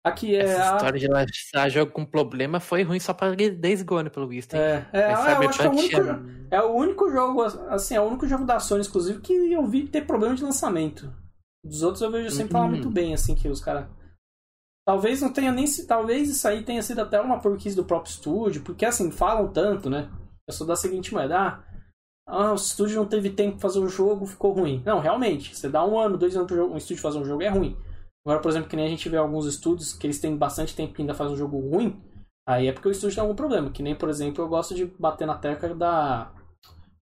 Aqui é Essa a... história de lançar jogo com problema foi ruim só pra Days Gone, pelo visto? É, é, Mas eu acho que é o único, tinha- é o único jogo, assim, é o único jogo da Sony, inclusive, que eu vi ter problema de lançamento. Dos outros eu vejo sempre falar Uhum. muito bem, assim, que os caras. Talvez não tenha nem se. Talvez isso aí tenha sido até uma porquice do próprio estúdio, porque assim, falam tanto, né? Eu sou da seguinte moeda, ah, ah, o estúdio não teve tempo pra fazer o jogo, ficou ruim. Não, realmente, você dá um ano, dois anos pro jogo- um estúdio fazer um jogo é ruim. Agora, por exemplo, que nem a gente vê alguns estúdios que eles têm bastante tempo que ainda fazem um jogo ruim, aí é porque o estúdio tem algum problema. Que nem, por exemplo, eu gosto de bater na tecla da.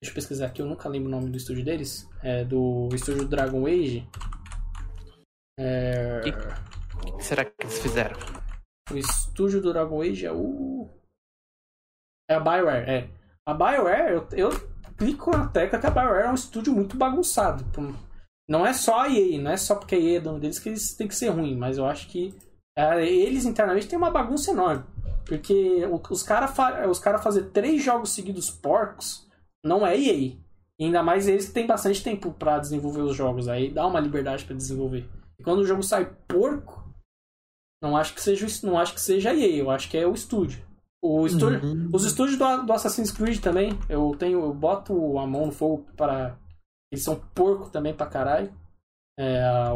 Deixa eu pesquisar aqui, eu nunca lembro o nome do estúdio deles. É do estúdio Dragon Age. É... O que será que eles fizeram? O estúdio do Dragon Age é o. É a Bioware, é. A Bioware, eu, eu clico na tecla que a Bioware é um estúdio muito bagunçado. Não é só a EA, não é só porque a EA é dono deles que eles têm que ser ruim, mas eu acho que é, eles internamente têm uma bagunça enorme. Porque os caras os cara fazer três jogos seguidos porcos não é EA. E ainda mais eles que têm bastante tempo pra desenvolver os jogos. Aí dá uma liberdade pra desenvolver. E quando o jogo sai porco, não acho que seja, não acho que seja a EA, eu acho que é o estúdio. O estúdio Uhum. os estúdios do, do Assassin's Creed também, eu tenho, eu boto a mão no fogo para eles são porco também pra caralho. É, a- a,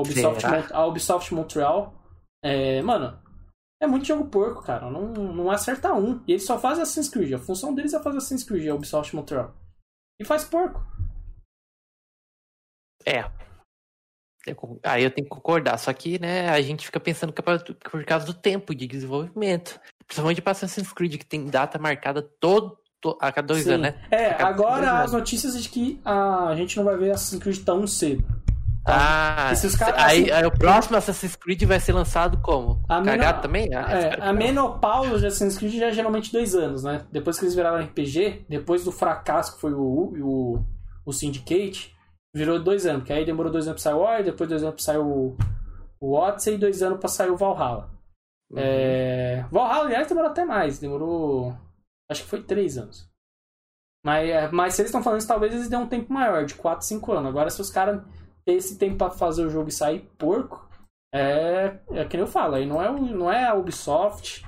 Ubisoft, a Ubisoft Montreal. É, mano, é muito jogo porco, cara. Não, não acerta um. E eles só fazem Assassin's Creed. A função deles é fazer Assassin's Creed, a Ubisoft Montreal. E faz porco. É. Eu Aí eu tenho que concordar. Só que, né, a gente fica pensando que é por causa do tempo de desenvolvimento. Principalmente para Assassin's Creed, que tem data marcada todo, to- a cada dois Sim. anos, né? É, agora as notícias de que a gente não vai ver Assassin's Creed tão cedo. Ah, Esses caras, aí, assim- aí o próximo Assassin's Creed vai ser lançado como? A Cagado também? Ah, É, a menopausa de Assassin's Creed já é geralmente dois anos, né? Depois que eles viraram RPG, depois do fracasso que foi o, o, o Syndicate, virou dois anos. Que aí demorou dois anos pra sair o War, depois dois anos pra sair o, o Odyssey e dois anos pra sair o Valhalla. Uhum. É, Valhalla, aliás, demorou até mais. Demorou. Acho que foi três anos. Mas, é, mas se eles estão falando isso, talvez eles dêem um tempo maior, de 4, 5 anos. Agora, se os caras têm esse tempo pra fazer o jogo e sair porco, é, é que nem eu falo, aí não é, não é a Ubisoft,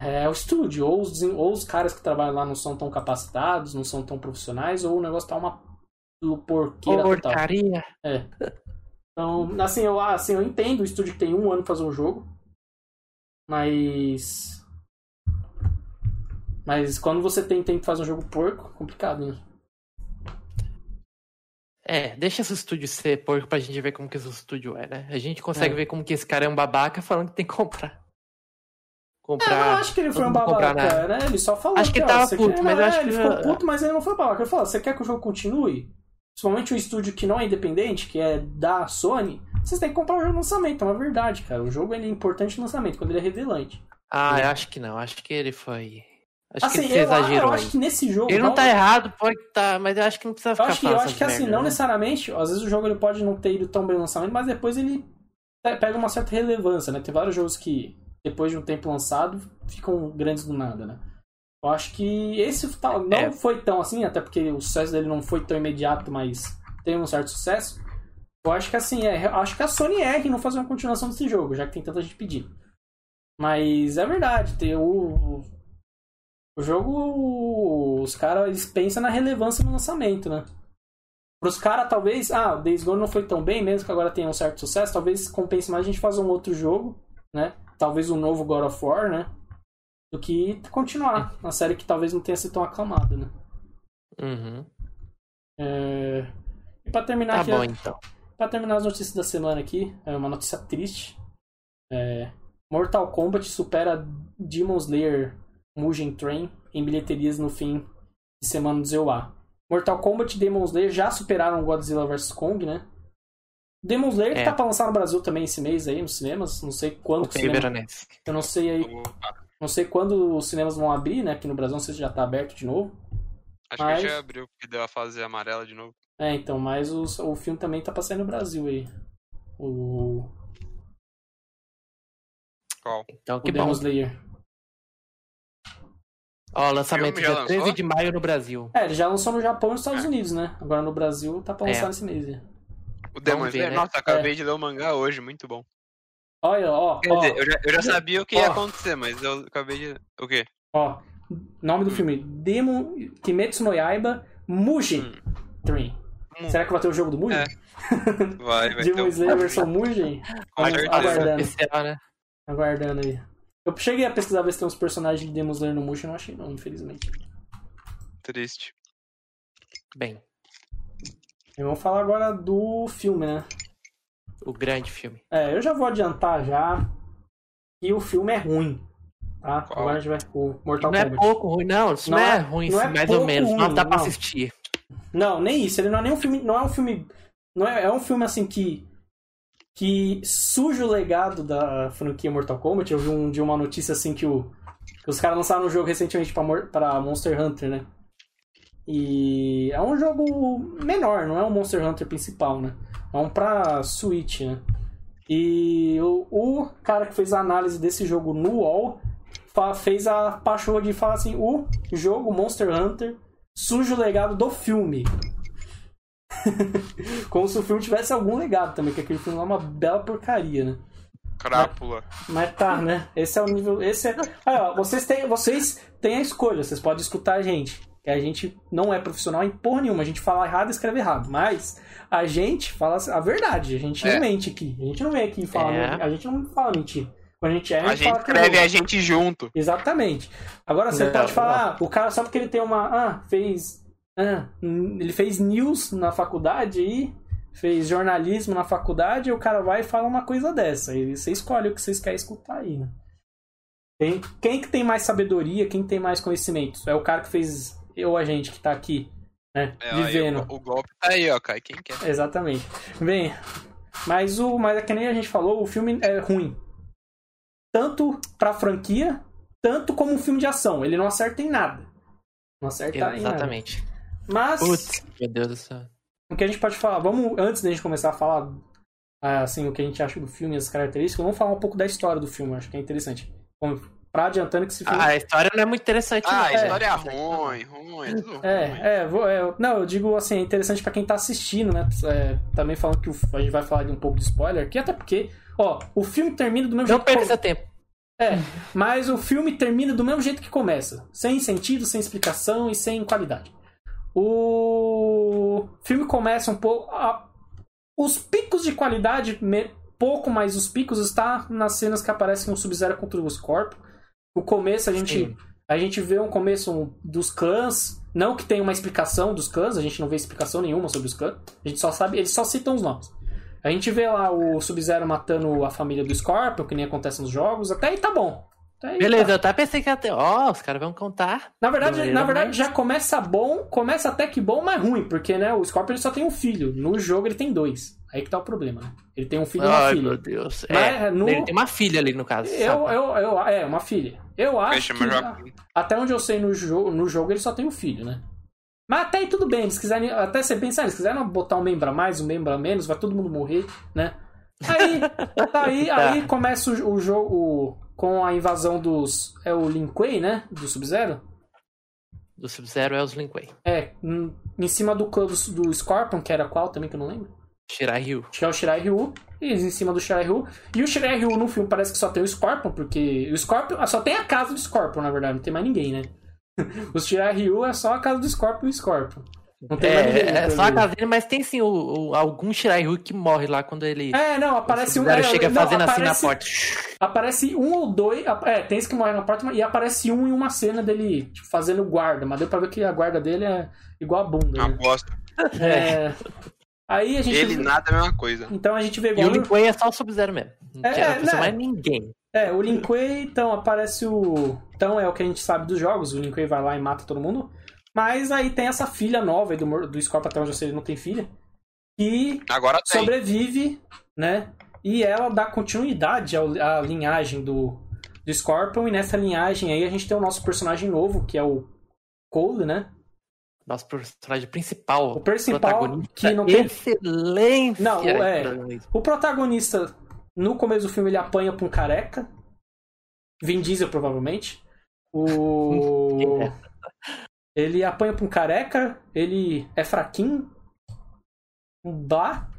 é o estúdio, ou os, ou os caras que trabalham lá não são tão capacitados, não são tão profissionais, ou o negócio tá uma porqueira total. Porcaria. Então, assim eu, assim, eu entendo o estúdio que tem um ano pra fazer um jogo, mas. Mas quando você tem tempo pra fazer um jogo porco, complicado, né? É, deixa esse estúdio ser porco pra gente ver como que esse estúdio é, né? A gente consegue É. ver como que esse cara é um babaca falando que tem que comprar. É, eu Comprar. não acho que ele foi um comprar babaca, né? Ele só falou Acho que ele tava puto, quer- mas não, acho é, ele que- ficou puto, mas ele não foi babaca. Ele falou, você quer que o jogo continue? Principalmente um estúdio que não é independente, que é da Sony, vocês têm que comprar o jogo no lançamento, é uma verdade, cara. O jogo ele é importante no lançamento, quando ele é revelante. Ah, eu acho que não. Acho que ele foi. Acho assim, que ele eu, exagerou. eu aí. acho que nesse jogo. Ele não tá eu- errado, pode tá, mas eu acho que não precisa Eu ficar acho que, eu acho que assim, merda, não né? necessariamente, às vezes o jogo ele pode não ter ido tão bem no lançamento, mas depois ele pe- pega uma certa relevância, né? Tem vários jogos que, depois de um tempo lançado, ficam grandes do nada, né? Eu acho que esse não É. foi tão assim, até porque o sucesso dele não foi tão imediato, mas tem um certo sucesso. Eu acho que assim, é, eu acho que a Sony erra em não fazer uma continuação desse jogo, já que tem tanta gente pedindo. Mas é verdade, tem o, o, jogo, os caras eles pensam na relevância no lançamento, né? Pros caras, talvez, ah, o Days Gone não foi tão bem, mesmo que agora tenha um certo sucesso, talvez compense mais a gente fazer um outro jogo, né? Talvez um novo God of War, né? Do que continuar uma série que talvez não tenha sido tão aclamada, né? Uhum. É... E pra terminar Tá aqui, bom, então. Pra terminar as notícias da semana aqui, é uma notícia triste. É, Mortal Kombat supera Demon Slayer Mugen Train em bilheterias no fim de semana do ZOA. Mortal Kombat e Demon Slayer já superaram Godzilla vs Kong, né? Demon Slayer que É. tá pra lançar no Brasil também esse mês aí, nos cinemas. Não sei quando O cinema... Eu não sei aí. Não sei quando os cinemas vão abrir, né? Aqui no Brasil, não sei se já tá aberto de novo. Acho Mas- que já abriu, porque deu a fase amarela de novo. É, então, mas os- o filme também tá pra sair no Brasil aí. O, Qual? Então, o que Demon bom. Slayer. Ó, lançamento dia lançou? 13 de maio no Brasil. É, ele já lançou no Japão e nos É. Estados Unidos, né? Agora no Brasil tá pra É. lançar nesse mês. aí. O Demon Slayer? né? Nossa, acabei de ler o mangá hoje, muito bom. Olha, ó, Quer ó, dizer, eu já, eu já sabia o que ia Ó. acontecer, mas eu acabei de. O quê? ó. Nome do filme: Demon Kimetsu no Yaiba Mugen Train. Hum. Será que vai ter o jogo do Mugen? É, Vai, vai ter Demon Slayer versão Mugen? Com Vamos aguardando. Especial, né? Aguardando aí. Eu cheguei a pesquisar ver se tem uns personagens de Demon Slayer no Mugen, não achei não, infelizmente. Triste. Bem, E vamos falar agora do filme, né? o grande filme. É, eu já vou adiantar já que o filme é ruim. Tá? Qual? Agora a gente vai pro Mortal Não é Kombat. pouco ruim, não. Isso não, Não é é- ruim, não sim, é mais ou menos. Não ruim, dá pra não. assistir. Não, nem isso. Ele não é nem um filme. Não é um filme. Não é, é um filme assim que. Que suja o legado da franquia Mortal Kombat. Eu vi um, de uma notícia assim que, o, que os caras lançaram um jogo recentemente pra Monster Hunter, né? E é um jogo menor, não é um Monster Hunter principal, né? É um pra Switch, né? E o, o cara que fez a análise desse jogo no UOL fez a pachorra de falar assim: o jogo Monster Hunter suja o legado do filme. Como se o filme tivesse algum legado também, que aquele filme lá é uma bela porcaria, né? Crápula. Mas tá, né? Esse é o nível. Esse é... Aí, ó, vocês têm, vocês têm a escolha, vocês podem escutar a gente. Que a gente não é profissional em porra nenhuma. A gente fala errado e escreve errado. Mas a gente fala a verdade. A gente É. não mente aqui. A gente não vem aqui e fala. É. A gente não fala mentira. Quando a gente erra, A a gente gente fala que escreve a gente junto. Exatamente. Agora você Não, pode falar, ah, o cara só porque ele tem uma. Ah, fez. Ah, ele fez news na faculdade e fez jornalismo na faculdade, e o cara vai e fala uma coisa dessa. E você escolhe o que vocês querem escutar aí, né? Quem, quem que tem mais sabedoria, quem tem mais conhecimento? É o cara que fez. Eu, a gente que tá aqui, né? É, aí vivendo. o, o golpe tá aí, ó, cai quem quer. Exatamente. Bem, mas o mas é que nem a gente falou, o filme é ruim. Tanto pra franquia, tanto como um filme de ação. Ele não acerta em nada. Não acerta em nada. Exatamente. Mas Putz, meu Deus do céu. o que a gente pode falar, vamos antes da gente começar a falar ah, assim o que a gente acha do filme, as características, vamos falar um pouco da história do filme, acho que é interessante. Bom, Pra adiantando que esse filme Ah, a história não é muito interessante, Ah, não. a história é ruim, ruim, tudo ruim. É, é, vou- é, não, eu digo assim, é interessante pra quem tá assistindo, né? É, também falando que o- a gente vai falar de um pouco de spoiler aqui, até porque, ó, o filme termina do mesmo Não jeito que perca seu tempo. É, mas o filme termina do mesmo jeito que começa, sem sentido, sem explicação e sem qualidade. O filme começa um pouco, a- os picos de qualidade, me- pouco mais os picos está nas cenas que aparecem o Sub-Zero contra o Scorpion. O começo a gente Sim. a gente vê um começo dos clãs, não que tenha uma explicação dos clãs, a gente não vê explicação nenhuma sobre os clãs. A gente só sabe, eles só citam os nomes. A gente vê lá o Sub-Zero matando a família do Scorpion, que nem acontece nos jogos, até aí tá bom. Até aí Beleza, tá. eu até pensei que ia ter. Ó, os caras vão contar. Na verdade, Beleza, na verdade mas- já começa bom, começa até que bom, mas ruim, porque né, o Scorpion ele só tem um filho. No jogo ele tem dois. Aí que tá o problema, né? Ele tem um filho e uma Ai, filha. meu Deus. Mas É, no- ele tem uma filha ali, no caso. Eu, eu, eu, é, uma filha. Eu acho Fecha, que, até onde eu sei no, jo no jogo, ele só tem um filho, né? Mas até aí tudo bem, eles quiserem, até você pensar, eles quiserem botar um membro a mais, um membro a menos, vai todo mundo morrer, né? Aí, aí, Tá. aí começa o, o jogo com a invasão dos. É o Lin Kuei, né? Do Sub-Zero. Do Sub-Zero é os Lin Kuei. É, em, em cima do clã do, do Scorpion, que era qual também, que eu não lembro. Shirai Ryu. Que é o Shirai Ryu. E em cima do Shirai Ryu. E o Shirai Ryu no filme parece que só tem o Scorpion, porque o Scorpion. ah, Só tem a casa do Scorpion, na verdade, não tem mais ninguém, né? O Shirai Ryu é só a casa do Scorpion e o Scorpion. Não tem mais ninguém. É, é pra só a casinha, mas tem sim o, o- algum Shirai Ryu que morre lá quando ele. É, não, aparece um. É, chega não, fazendo assim na aparece- porta. Aparece um ou dois. É, tem esse que morre na porta, e aparece um em uma cena dele tipo, fazendo guarda, mas deu pra ver que a guarda dele é igual a bunda. Uma né? bosta. É. Aí a gente. Ele nada é a mesma coisa. Então a gente vê E igual. o Lin Kuei é só o Sub-Zero mesmo. Não É, é, não né? mais ninguém. É, o Lin Kuei, então, aparece o. Então é o que a gente sabe dos jogos, o Lin Kuei vai lá e mata todo mundo. Mas aí tem essa filha nova aí do, do Scorpion, até onde eu sei ele não tem filha. que Agora tem. sobrevive, né? E ela dá continuidade ao- à linhagem do, do Scorpion. E nessa linhagem aí a gente tem o nosso personagem novo, que é o Cole, né? Nosso personagem principal. O principal protagonista que não tem- Excelência. Não, o- é. O protagonista, no começo do filme, ele apanha pra um careca. Vin Diesel, provavelmente. O... ele apanha pra um careca, ele é fraquinho. Um blá.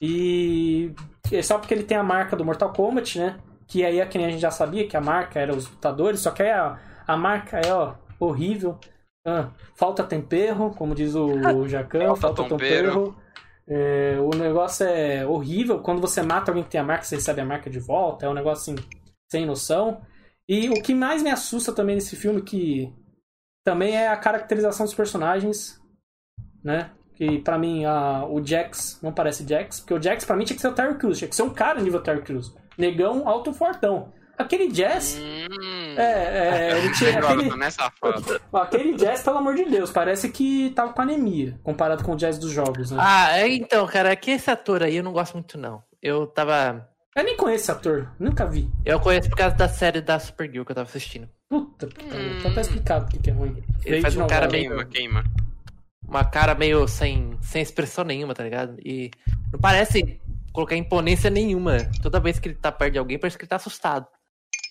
E é só porque ele tem a marca do Mortal Kombat, né? Que aí é que nem a gente já sabia que a marca era os lutadores, só que aí a, a marca é, ó, horrível. Ah, falta tempero, como diz o, Jacan, Falta falta tempero. tempero. É, o negócio é horrível. Quando você mata alguém que tem a marca, você recebe a marca de volta. É um negócio assim, sem noção. E o que mais me assusta também nesse filme, que também é a caracterização dos personagens, né? Que pra mim a, o Jax não parece Jax, porque o Jax pra mim tinha que ser o Terry Crews, tinha que ser um cara nível Terry Crews. Negão, alto fortão. Aquele Jazz. Hum. É, é, ele tinha aquele, aquele Jazz, pelo amor de Deus, parece que tava com anemia, comparado com o Jazz dos jogos, né? Ah, é, então, cara, é que esse ator aí eu não gosto muito, não. Eu tava. Eu nem conheço esse ator, nunca vi. Eu conheço por causa da série da Supergirl que eu tava assistindo. Puta que pariu, Hum. então tá explicado o que que é ruim. Ele faz um cara bem- Queima, queima. Uma cara meio sem, sem expressão nenhuma, tá ligado? E não parece colocar imponência nenhuma. Toda vez que ele tá perto de alguém, parece que ele tá assustado.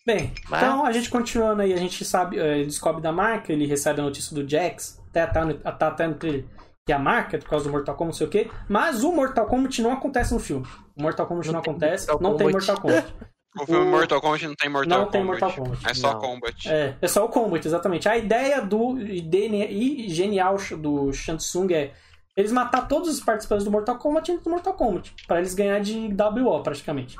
Bem, Mas- então a gente continuando aí, a gente sabe, eh, ele descobre da marca, ele recebe a notícia do Jax, até tá, no- tá até no trailer, que a marca, por causa do Mortal Kombat, não sei o quê, mas o Mortal Kombat não acontece no filme. O Mortal Kombat não, Não tem acontece, Mortal não tem Kombat. Mortal Kombat. O filme O- Mortal Kombat não tem Mortal Não Kombat. tem Mortal Kombat. É só Não. Kombat. É, é só o Kombat, exatamente. A ideia do DNA e genial do Shansung é eles matar todos os participantes do Mortal Kombat antes do Mortal Kombat, pra eles ganhar de WO praticamente.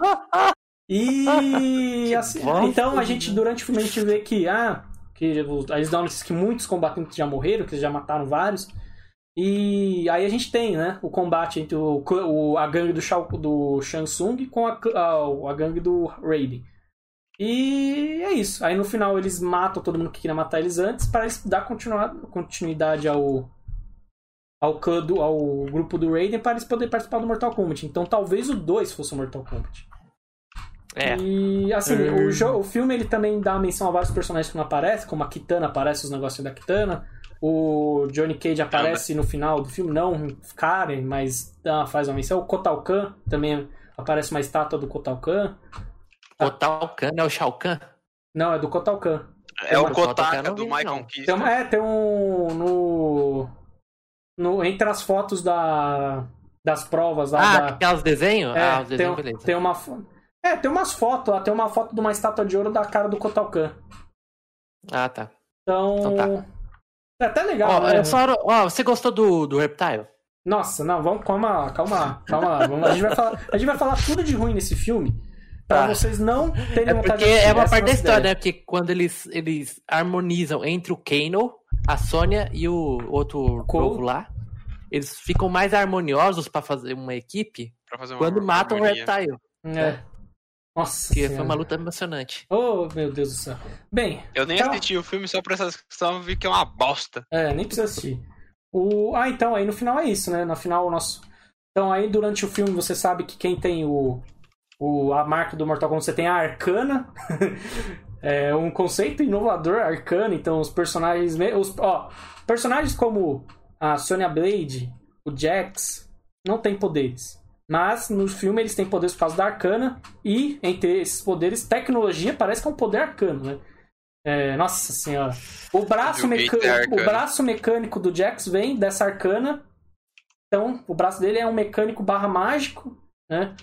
E assim, então a né? gente durante o filme a gente vê que ah, que eles dão que muitos combatentes já morreram, que eles já mataram vários. E aí a gente tem, né, o combate entre o, o- a gangue do, Shao, do Shang Tsung com a, a, a gangue do Raiden. E é isso. Aí no final eles matam todo mundo que queria matar eles antes para eles dar continuidade ao ao clã do, ao grupo do Raiden para eles poderem participar do Mortal Kombat. Então talvez o 2 fosse o Mortal Kombat. É. E assim, Hum. o, o filme ele também dá menção a vários personagens que não aparecem, como a Kitana aparece os negócios da Kitana. O Johnny Cage aparece no final do filme, não Karen, mas dá, faz uma menção. O Kotal Kahn também aparece uma estátua do Kotal Kahn. O Tal Kahn é o Shao Kahn? Não, é do Kotal Kahn. É o Tem Kotaka não do não. Conquista. Tem, uma- é, tem um. No, no, entre as fotos da, das provas lá Ah, da. aquelas desenhos? É, ah, os tem, desenhos, um- beleza. tem uma. É, tem umas fotos lá, tem uma foto de uma estátua de ouro da cara do Kotal Kahn. Ah, tá. Então. Então tá. É até legal, Ó, né? é só, ó, você gostou do, do Reptile? Nossa, não, vamos, calma, calma, calma lá. Vamos, a, gente vai falar, a gente vai falar tudo de ruim nesse filme. Pra Tá. vocês não terem É vontade porque de assistir. é uma parte da história, ideia. né? Porque quando eles, eles harmonizam entre o Kano, a Sônia e o outro Cole. novo lá, eles ficam mais harmoniosos pra fazer uma equipe Pra fazer uma quando matam o. Reptile. É. Nossa Que foi uma luta emocionante. Oh, meu Deus do céu. Bem, Eu nem Então- assisti o filme só por essa questão, vi que é uma bosta. É, nem precisa assistir. O... Ah, então, aí no final é isso, né? No final, o nosso. Então, aí durante o filme você sabe que quem tem o. o... A marca do Mortal Kombat, você tem a Arcana. é um conceito inovador, Arcana. Então, os personagens. me- Os... Ó, personagens como a Sonya Blade, o Jax, não têm poderes. Mas no filme eles têm poderes por causa da Arcana. E entre esses poderes, tecnologia parece que é um poder arcano, né? É, nossa senhora. O braço, meca- o braço mecânico do Jax vem dessa arcana. Então, o braço dele é um mecânico barra mágico, né?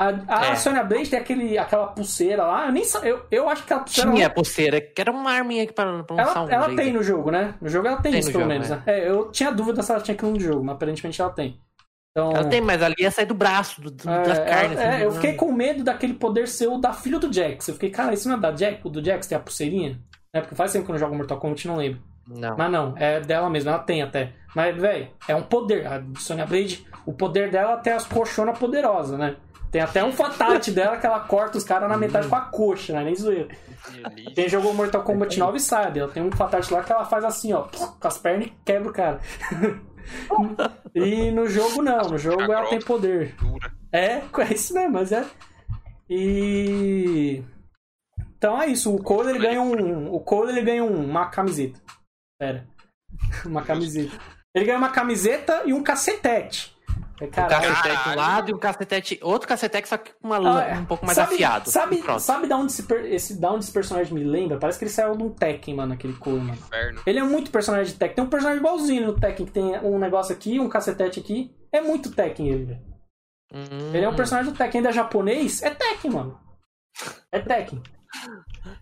A, a É. Sonya Blade tem aquele, aquela pulseira lá. Eu nem sa- eu, eu acho que aquela pulseira. Tinha a pulseira, que era uma arminha aqui pra, pra lançar ela, um ela tem no jogo, né? No jogo ela tem, Tem isso, pelo jogo, menos, é. né? É, eu tinha dúvida se ela tinha aquilo no jogo, mas aparentemente ela tem. Então, Ela tem, mas ali ia sair do braço, do, do- é, ela- carnes. é, assim, eu fiquei com medo daquele poder ser o da filha do Jax. Eu fiquei, cara, isso não é da Jack? O do Jax tem a pulseirinha? É, porque faz tempo que eu não jogo Mortal Kombat, não lembro. Não. Mas não, é dela mesma, ela tem até. Mas, velho, é um poder. A Sonya Blade, o poder dela tem as coxonas poderosas, né? Tem até um fatality dela que ela corta os caras na metade com a coxa, né? Nem zoeira. Quem jogou Mortal Kombat 9 sabe, ela tem um fatality lá que ela faz assim, ó, com as pernas e quebra o cara. E no jogo não, no jogo ela tem poder. É, é isso mesmo, mas é. E. Então é isso, o Cole ele ganha um. O Cole ele ganha um- uma camiseta. Pera. Uma camiseta. Ele ganha uma camiseta e um cacetete. É, Um Caralho. cacetete do Caralho. lado e um cacetete. Outro cacetete, só que com uma Ah, um pouco mais sabe, afiado. Sabe, pronto. sabe da onde esse, esse, da onde esse personagem me lembra? Parece que ele saiu de um Tekken, mano, aquele Cole, mano. Inferno. Ele é muito personagem de Tekken. Tem um personagem igualzinho no Tekken, que tem um negócio aqui, um cacetete aqui. É muito Tekken ele, velho. Hum. Ele é um personagem do Tekken. Ainda é japonês? É Tekken, mano. É Tekken.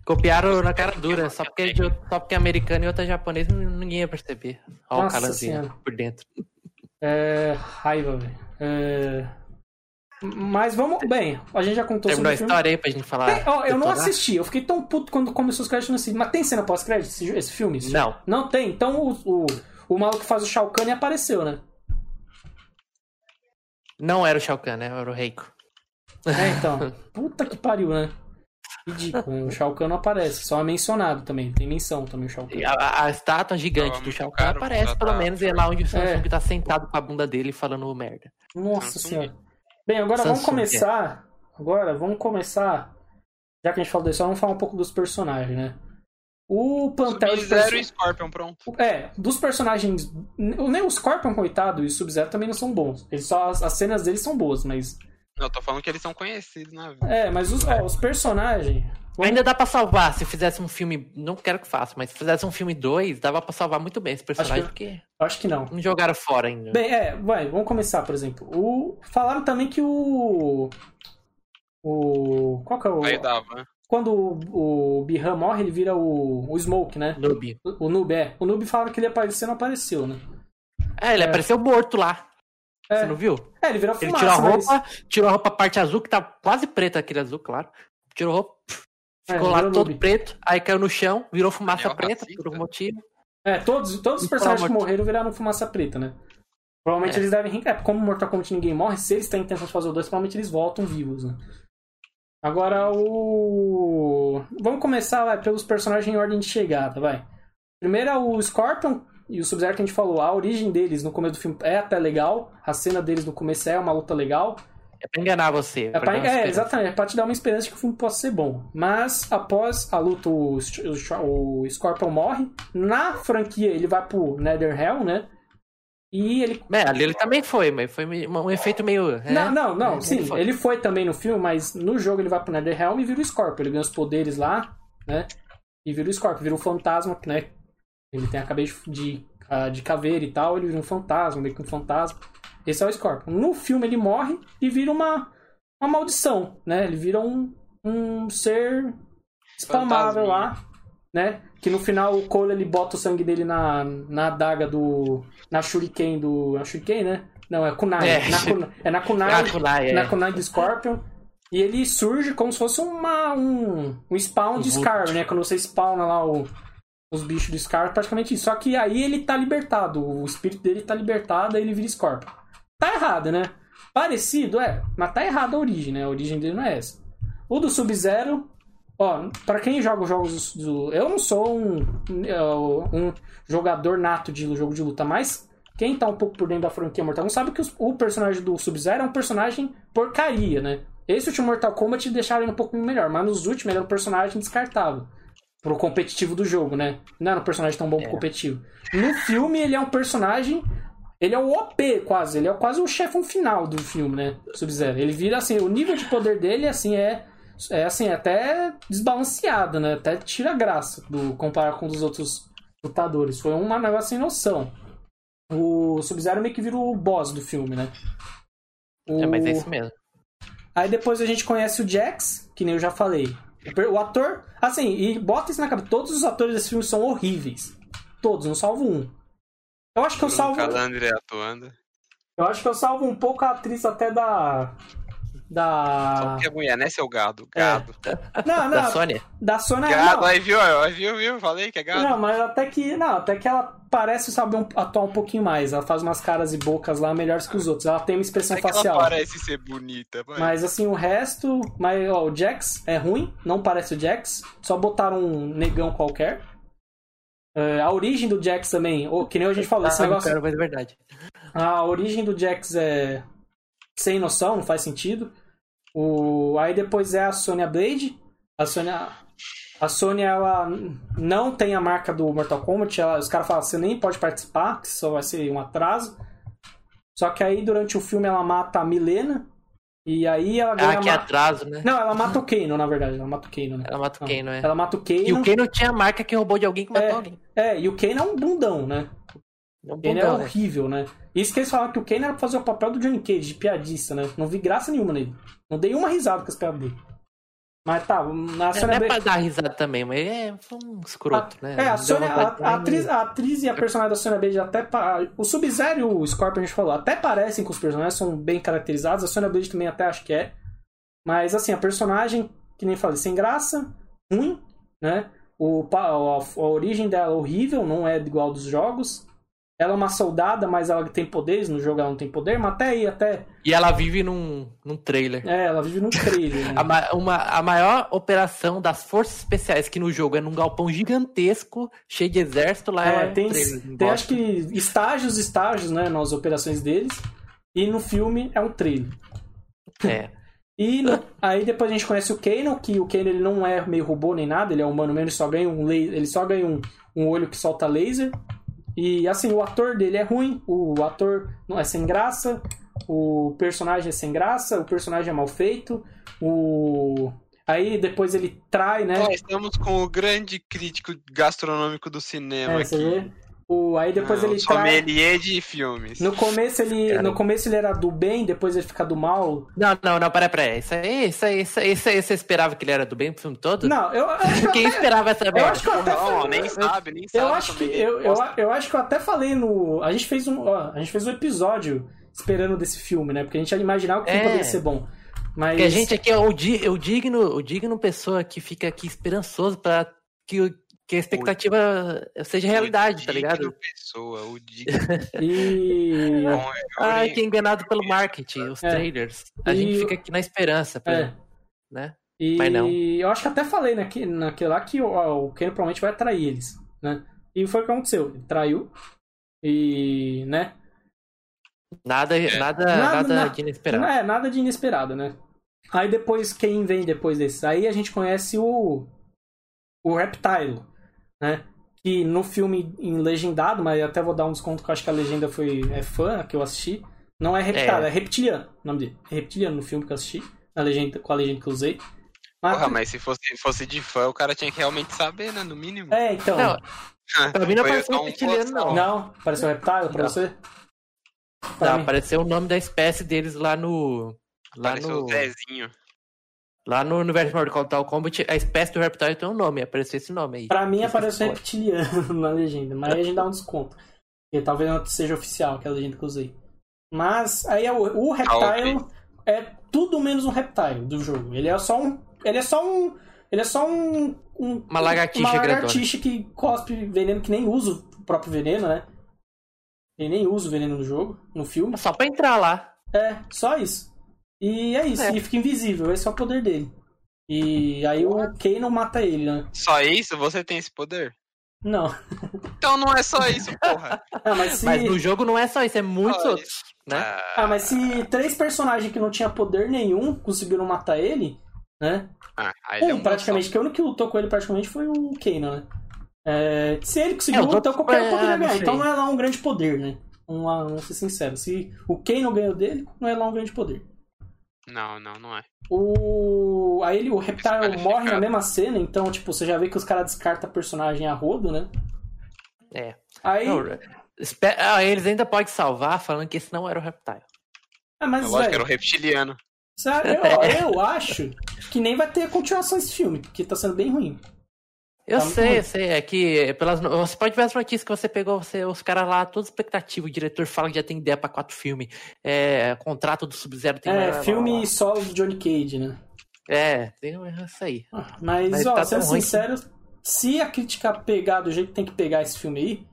Copiaram na cara dura, só porque, é de só porque é americano e outro é japonês, ninguém ia perceber. Olha o Nossa calanzinho Senhora. por dentro. É. Raiva, velho. É... Mas vamos. Bem, a gente já contou Terminou sobre a o filme. história aí pra gente falar. Tem- ó, eu não assisti, eu fiquei tão puto quando começou os créditos cinema. Mas tem cena pós-crédito esse, esse filme? Esse Não. Não tem? Então o, o, o maluco que faz o Shao Kahn apareceu, né? Não era o Shao Kahn, né? Era o Reiko. É, então. Puta que pariu, né? Ridículo. O Shao Kahn não aparece, só é mencionado também. Tem menção também o Shao Kahn. A, a- estátua gigante Tava do Shao Kahn caro, aparece, pelo tá- menos, e é lá onde o Samsung É. tá sentado com a bunda dele falando merda. Nossa Samsung. senhora. Bem, agora vamos Samsung, começar. Agora vamos começar. Já que a gente falou disso, vamos falar um pouco dos personagens, né? O plantel de Sub-Zero e Scorpion, pronto. É, dos personagens. Nem o Scorpion, coitado, e o Sub-Zero também não são bons. Eles só, as, as cenas deles são boas, mas. Não, eu tô falando que eles são conhecidos na vida. É, mas os, ó, os personagens. Vamos- Ainda dá pra salvar se fizesse um filme. Não quero que faça, mas se fizesse um filme 2, dava pra salvar muito bem esse personagem, Acho porque Acho que não. não jogaram fora ainda. Bem, é, vai, vamos começar, por exemplo. O, falaram também que o. O. Qual que é o. Aí dava. Quando o, o Bihan morre, ele vira o, o Smoke, né? Noob. O, o Noob, é. O Noob falaram que ele ia aparecer, não apareceu, né? É, ele É. apareceu morto lá. É. Você não viu? É, ele virou Ele fumaça, tirou a mas- roupa, tirou a roupa parte azul, que tá quase preta aquele azul, claro. Tirou a roupa, É, ficou lá virou todo noob. preto, aí caiu no chão, virou fumaça preta, racista. por um motivo. É, todos, todos os E personagens que morreram viraram fumaça preta, né? Provavelmente É. eles devem. re- É, como Mortal Kombat ninguém morre, se eles têm intenção de fazer o 2, provavelmente eles voltam vivos, né? Agora o. Vamos começar vai, pelos personagens em ordem de chegada, vai. Primeiro é o Scorpion e o Sub-Zero que a gente falou. A origem deles no começo do filme é até legal. A cena deles no começo é uma luta legal. É pra enganar você. É, pra, é exatamente, é pra te dar uma esperança de que o filme possa ser bom. Mas após a luta, o, o, o Scorpion morre. Na franquia, ele vai pro Netherhell, né? E ele. É, ali ele também foi, mas foi um efeito meio. é, não, não, não, ele sim. foi. Ele foi também no filme, mas no jogo ele vai pro Netherrealm e vira o Scorpion. Ele ganha os poderes lá, né? E vira o Scorpion, vira o fantasma, né? Ele tem a cabeça de, de caveira e tal, ele vira um fantasma, meio que um fantasma. Esse é o Scorpion. No filme ele morre e vira uma, uma maldição, né? Ele vira um, um ser Fantasminha. lá, né? Que no final o Cole ele bota o sangue dele na, na adaga do. Na Shuriken do. Na Shuriken, né? Não, é Kunai. É. Na Kun- é na Kunai. Ah, Kunai, é. Na Kunai do Scorpion. E ele surge como se fosse uma, um, um spawn de Scar, né? Quando você spawna lá o, os bichos do Scar, praticamente isso. Só que aí ele tá libertado. O espírito dele tá libertado, aí ele vira Scorpion. Tá errado, né? Parecido, é. Mas tá errado a origem, né? A origem dele não é essa. O do Sub-Zero, ó, pra quem joga os jogos do. Eu não sou um, um jogador nato de jogo de luta, mas quem tá um pouco por dentro da franquia Mortal Kombat sabe que o personagem do Sub-Zero é um personagem porcaria, né? Esse último Mortal Kombat deixaram ele um pouco melhor, mas nos últimos ele era um personagem descartável. Pro competitivo do jogo, né? Não era um personagem tão bom pro É. competitivo. No filme, ele é um personagem. Ele é o OP, quase. Ele é quase o chefão final do filme, né? Sub-Zero. Ele vira assim, o nível de poder dele, assim, é. É assim, é até desbalanceado, né? Até tira graça do comparar com os outros lutadores. Foi um negócio sem noção. O Sub-Zero meio que vira o boss do filme, né? O... É, mas é isso mesmo. Aí depois a gente conhece o Jax, que nem eu já falei. O ator, assim, e bota isso na cabeça, todos os atores desse filme são horríveis. Todos, não salvo um. Eu acho que eu salvo. Calandre atuando. Eu acho que eu salvo um pouco a atriz até da. Só Da. porque é mulher, né, seu gado? É. Gado. Não, Da não. Sônia? Da Sônia. Gado, Não, aí viu, aí viu, viu? Falei que é gado. não, mas até que. Não, até que ela parece saber um- atuar um pouquinho mais. Ela faz umas caras e bocas lá melhores que os outros. Ela tem uma expressão é que ela facial. parece ser bonita, vai. Mas assim, o resto. Mas ó, o Jax é ruim, não parece o Jax. Só botaram um negão qualquer. É, a origem do Jax também, ou, que nem a gente falou, esse Ah, negócio. cara, mas é verdade. A origem do Jax é sem noção, não faz sentido. O... Aí depois é a Sonya Blade. A Sonya. A Sonya, ela não tem a marca do Mortal Kombat. Ela... Os caras falam, você nem pode participar, que só vai ser um atraso. Só que aí durante o filme ela mata a Milena. E aí ela ganha. Ah, que ma- atraso, né? Não, ela mata o Kano, na verdade. Ela mata o Kano, né? Ela mata o. Kano, é. Ela mata o Kano. E o Kano tinha a marca que roubou de alguém que matou É. alguém. É, e o Kano é um bundão, né? É um O Kano é bundão, né? horrível, né? Isso que eles falaram que o Kano era pra fazer o papel do Johnny Cage, de piadista, né? Não vi graça nenhuma nele. Não dei uma risada com as piadas dele. Mas tá, na É, Sônia não é Blade- pra dar risada também, mas é foi um escroto, né? É, a, Sônia, a, a atriz, a atriz e a personagem da Sonya Blade até. pa- O Sub-Zero e o Scorpion a gente falou, até parecem com os personagens, são bem caracterizados. A Sonya Blade também até acho que é. Mas assim, a personagem, que nem falei, sem graça, ruim, né? O, a, a origem dela é horrível, não é igual dos jogos. Ela é uma soldada, mas ela tem poderes, no jogo ela não tem poder, mas até aí, até. E ela vive num, num trailer. É, ela vive num trailer. Né? A, ma- uma, a maior operação das forças especiais que no jogo é num galpão gigantesco, cheio de exército, lá é, É, tem, trailer. tem acho que estágios, estágios, né, nas operações deles. E no filme é um trailer. É. E no- aí depois a gente conhece o Kano, que o Kano ele não é meio robô nem nada, ele é humano mesmo, ele só ganha um, ele só ganha um, um olho que solta laser. E assim, o ator dele é ruim, o ator não é sem graça, o personagem é sem graça, o personagem é mal feito, o. Aí depois ele trai, né? Ó, estamos com o grande crítico gastronômico do cinema É, aqui. você vê? O, aí depois Ah, ele trai. sommelier de filmes. No começo ele, Cara. no começo ele era do bem, depois ele fica do mal. Não, não, não, peraí, peraí. Isso aí, isso aí, isso aí, isso aí, você esperava que ele era do bem pro filme todo? Não, eu, eu acho Quem eu até, esperava essa eu merda? acho que eu até Não, falei- nem sabe, nem sabe. Eu acho que eu, eu, eu acho que eu até falei no. A gente fez um. Ó, a gente fez um episódio esperando desse filme, né? Porque a gente ia imaginar o que É. poderia ser bom. Mas. Porque a gente aqui é o, di- o digno, o digno pessoa que fica aqui esperançoso pra que, o- que a expectativa seja realidade, tá O ligado? pessoa, o. E. Bom, Ah, eu- que enganado pelo marketing, os É. trailers. A E gente o- fica aqui na esperança, pra- É. né? E Mas não. eu acho que até falei naque, naquele lá que ó, o Ken provavelmente vai trair eles, né? E foi o que aconteceu. Ele traiu. E. né? Nada, nada, Nada- nada, nada- de inesperado. É nada de inesperado, né? Aí depois, quem vem depois desses? Aí a gente conhece o. O Reptile, né? Que no filme em legendado, mas eu até vou dar um desconto que eu acho que a legenda foi é fã, que eu assisti. Não é Reptile, é, É. Reptiliano o nome dele. É Reptiliano no filme que eu assisti, na legenda, com a legenda que eu usei. Mas- Porra, mas se fosse, fosse de fã, o cara tinha que realmente saber, né? No mínimo. É, então. Não, pra mim não apareceu um reptiliano, não. Não, pareceu Reptile pra Não. você? Pra Não, mim- apareceu o nome da espécie deles lá no. Lá Pareceu no, o Zezinho. Lá no universo de Mortal Kombat, a espécie do Reptile tem um nome, apareceu esse nome aí. Pra mim apareceu reptiliano na legenda, mas aí a gente dá um desconto. Porque talvez não seja oficial aquela legenda que eu usei. Mas aí é o, o Reptile é tudo menos um Reptile do jogo. Ele é só um. Ele é só um. Ele é só um. um- Uma lagartixa Uma lagartixa que cospe veneno, que nem usa o próprio veneno, né? Ele nem usa o veneno no jogo, no filme. Só pra entrar lá. É, só isso. E é isso, É. e fica invisível, esse é o poder dele. E aí o Kano mata ele, né? Só isso? Você tem esse poder? Não. Então não é só isso, porra. Ah, mas se. Mas no jogo não é só isso, é muitos Só outros. Né? Ah, mas se três personagens que não tinham poder nenhum conseguiram matar ele, né? Ah, aí é Um, praticamente, que o único que lutou com ele praticamente foi o Kano, né? É, se ele conseguiu, É, os então qualquer um é, poderia não ganhar. Então não é lá um grande poder, né? Vamos, lá, vamos ser sinceros. Se o Kano ganhou dele, não é lá um grande poder. Não, não, não é. O. Aí ele, o Reptile morre na mesma cena, então, tipo, você já vê que os caras descartam personagem a rodo, né? É. Aí. Não, espe- ah, eles ainda podem salvar falando que esse não era o Reptile. Ah, mas, Eu acho que era o reptiliano. sabe, eu, eu acho que nem vai ter continuação desse filme, porque tá sendo bem ruim. Eu Tá sei, eu sei. É que pelas, você pode ver as notícias que você pegou, você, os caras lá, todos expectativos. O diretor fala que já tem ideia pra quatro filmes. É, contrato do Sub-Zero tem. É, blá, filme blá, blá. solo do Johnny Cage, né? É, tem isso aí. Mas, Mas ó, tá sendo sincero, se a crítica pegar do jeito que tem que pegar esse filme aí,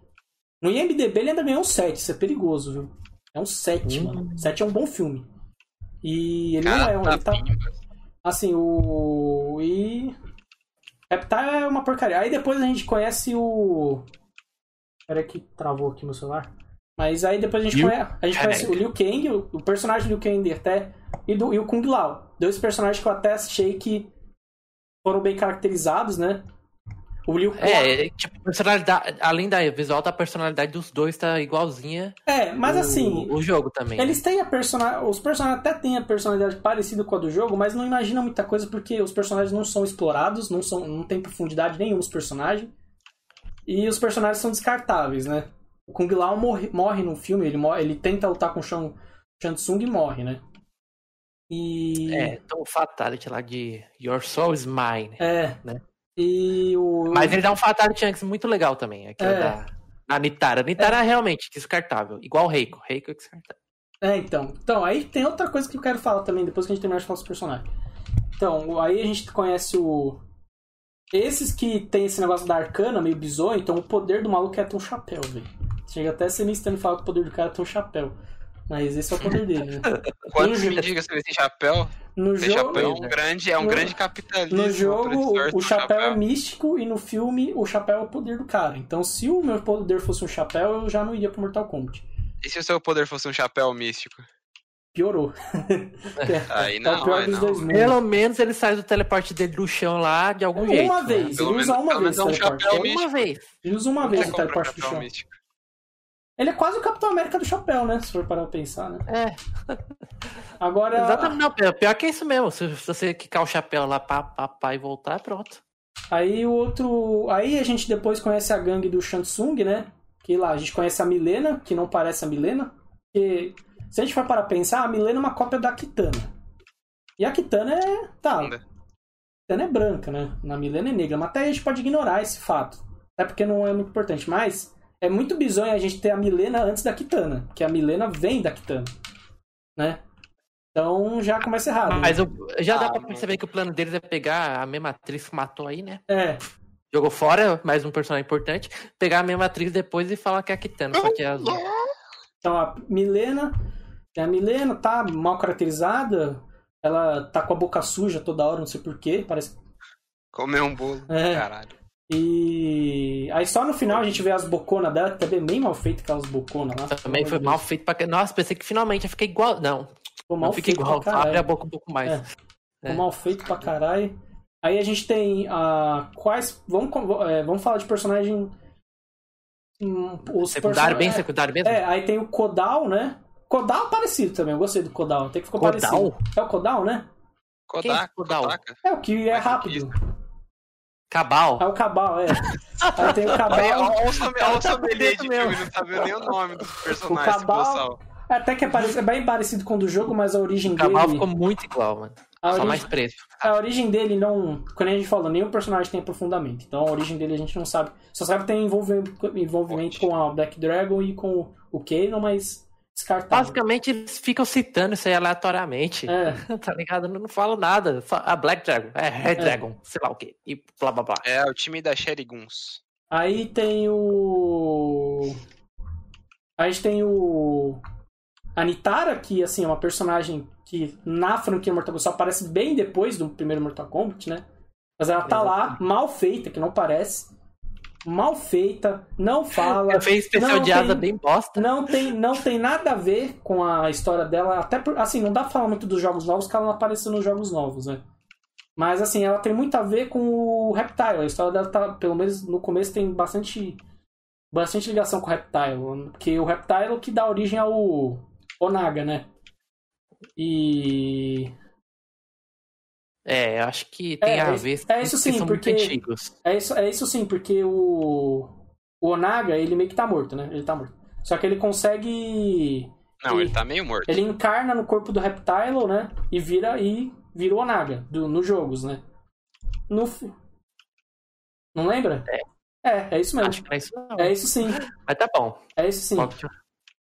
no IMDB ele ainda ganhou um 7, isso é perigoso, viu? É um 7, Hum. mano. 7 é um bom filme. E ele não Cara, é um. tá Ele tá, assim, o. E. Reptile é uma porcaria. Aí depois a gente conhece o. Peraí que travou aqui meu celular. Mas aí depois a gente, Liu conhece, a gente conhece o Liu Kang, o, o personagem do Liu Kang até, e, do, e o Kung Lao. Dois personagens que eu até achei que foram bem caracterizados, né? O Liu Kang. É, tipo, personalidade, além da visual, da personalidade dos dois tá igualzinha. É, mas o, assim, O jogo também. eles têm a personalidade. Os personagens até têm a personalidade parecida com a do jogo, mas não imagina muita coisa porque os personagens não são explorados, não, são, não tem profundidade nenhuma os personagens. E os personagens são descartáveis, né? O Kung Lao morre, morre no filme, ele, morre, ele tenta lutar com o Shang, Shang Tsung e morre, né? E. É, então o Fatality lá de Your Soul is Mine. É. Né? E o. Mas ele dá um Fatality antes muito legal também. Aquele É. da, da Nitara. Nitara é realmente descartável. Igual o Reiko. Reiko é descartável. É, então. Então, aí tem outra coisa que eu quero falar também, depois que a gente terminar de falar dos personagens. Então, aí a gente conhece o. Esses que tem esse negócio da arcana, meio bizonho, então o poder do maluco é ter um chapéu, velho. Chega até a ser meio estranho falar que o poder do cara é ter um chapéu. Mas esse é o poder dele, né? Quantos No mendigos tem esse chapéu? No Esse jogo, chapéu é um grande, é um no- grande capitalismo. no jogo o, chapéu é místico e no filme o chapéu é o poder do cara. Então se o meu poder fosse um chapéu, eu já não iria pro Mortal Kombat. E se o seu poder fosse um chapéu místico? Piorou. Aí é não, o pior aí dos não. dois mundos. Pelo menos ele sai do teleporte dele do chão lá de algum Uma jeito. né? vez, Pelo ele usa menos- uma vez é um o teleporte. Uma vez. Ele usa uma vez o teleporte do chão. místico. Ele é quase o Capitão América do chapéu, né? Se for parar pra pensar, né? É, Agora. exatamente. Não, pior pior que é isso mesmo. Se, você quicar o chapéu lá, pá, pá, pá, e voltar, pronto. Aí o outro. Aí a gente depois conhece a gangue do Shansung, né? Que lá a gente conhece a Milena, que não parece a Milena. Que se a gente for parar pra pensar, a Milena é uma cópia da Kitana. E a Kitana é. Tá. Ainda. A Kitana é branca, né? Na Milena é negra. Mas até a gente pode ignorar esse fato. Até porque não é muito importante. Mas é muito bizonho a gente ter a Milena antes da Kitana. Porque a Milena vem da Kitana. Né? Então já começa errado. né? Mas o- já dá Ah, pra não. perceber que o plano deles é pegar a mesma atriz que matou aí, né? É. Jogou fora, mais um personagem importante. Pegar a mesma atriz depois e falar que é a Kitana, só que é azul. Então a Milena, a Milena tá mal caracterizada, ela tá com a boca suja toda hora, não sei porquê, parece. Comer um bolo. É. Caralho. E aí só no final a gente vê as boconas dela, que também é bem mal feito aquelas boconas lá. Também foi mal feito pra. Nossa, pensei que finalmente ia ficar igual. Não, Ficou mal não fica feito igual. abre a boca um pouco mais. É. Ficou mal feito pra caralho. Aí a gente tem a. Quais. Vamos, é, vamos falar de personagem. hum, Os Secundário, bem person- secundário mesmo? É, aí tem o Kodal, né? Kodal parecido também, eu gostei do Kodal, até que ficou Kodal? parecido. É o Kodal, né? É Kodak, Kodal? Kodaka. É o que é rápido. Cabal. É o Cabal, é. Aí tem o Cabal. Olha, o o tá sommelier bonito de mesmo. filme, não sabe nem o nome do personagem, O Cabal- boçal. Até que é, parecido- é bem parecido com o do jogo, mas a origem O Cabal dele. ficou muito igual, mano. A Só origem, mais preto. a origem dele não. Quando a gente falou, nenhum personagem tem aprofundamento. Então a origem dele a gente não sabe. Só sabe que tem envolvimento, envolvimento com a Black Dragon e com o Kano, mas descartável. Basicamente, eles ficam citando isso aí aleatoriamente. É. tá ligado? Eu não falo nada. Só a Black Dragon. É, Red Dragon. Sei lá o quê. E blá blá blá. É, o time da Sherry Guns. Aí tem o. Aí a gente tem o. A Nitara, que assim, é uma personagem que na franquia Mortal Kombat só aparece bem depois do primeiro Mortal Kombat, né? Mas ela tá lá, mal feita, que não parece. Mal feita, não fala. Eu fiz especial de asa bem bosta. Não tem, não tem nada a ver com a história dela. Até por, assim, não dá pra falar muito dos jogos novos, porque ela não apareceu nos jogos novos, né? Mas assim, ela tem muito a ver com o Reptile. A história dela tá, pelo menos no começo, tem bastante. Bastante ligação com o Reptile. Porque o Reptile é o que dá origem ao Onaga, né? E. É, eu acho que tem É, a é- ver. é isso sim, porque- muito antigos. É isso, é isso sim, porque o. O Onaga, ele meio que tá morto, né? Ele tá morto. Só que ele consegue. Não, E- ele tá meio morto. Ele encarna no corpo do Reptile, né? E vira e vira o Onaga do, nos jogos, né? No Não lembra? É, é isso mesmo. Acho que não é isso não. É isso sim. Mas tá bom. É isso sim. Bom,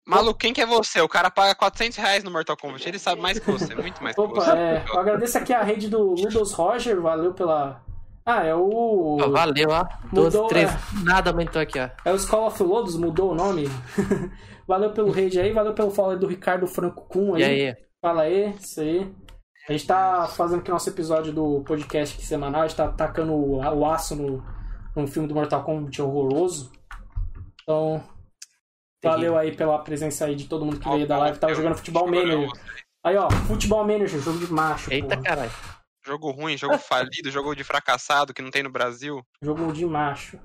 Maluco, quem que é você? O cara paga 400 reais no Mortal Kombat. Ele sabe mais que você, muito mais que Opa, você. é, eu agradeço aqui a rede do Ludos Roger, valeu pela. Ah, é o. Ó, valeu, ó. 12, Mudou, 13. é. Nada aumentou aqui, ó. É o Skull of Lodos, mudou o nome. valeu pelo rede aí, valeu pelo follow aí do Ricardo Franco Kuhn aí. E aí? Fala aí, isso aí. A gente tá fazendo aqui nosso episódio do podcast aqui semanal, a gente tá tacando o, o aço no, no filme do Mortal Kombat horroroso. Então, valeu aí pela presença aí de todo mundo que veio da live. Tava Eu- jogando futebol manager. Aí, ó, futebol manager, jogo de macho, Eita, caralho. Jogo ruim, jogo falido, jogo de fracassado que não tem no Brasil. Jogo de macho.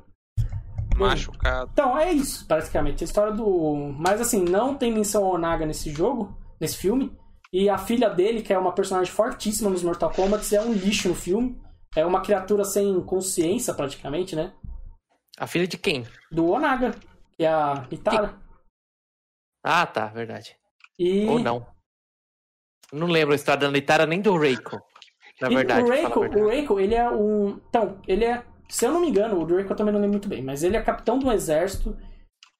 Machucado. Então, é isso, basicamente. A história do. Mas assim, não tem menção ao Onaga nesse jogo, nesse filme. E a filha dele, que é uma personagem fortíssima nos Mortal Kombat, é um lixo no filme. É uma criatura sem consciência, praticamente, né? A filha de quem? Do Onaga, que é a Nitara. Ah, tá, verdade. E... Ou não. Não lembro a história da Nitara nem do Reiko. Na E verdade. o Reiko, o Reiko, ele é um. Então, ele é. Se eu não me engano, o Reiko eu também não lembro muito bem, mas ele é capitão do exército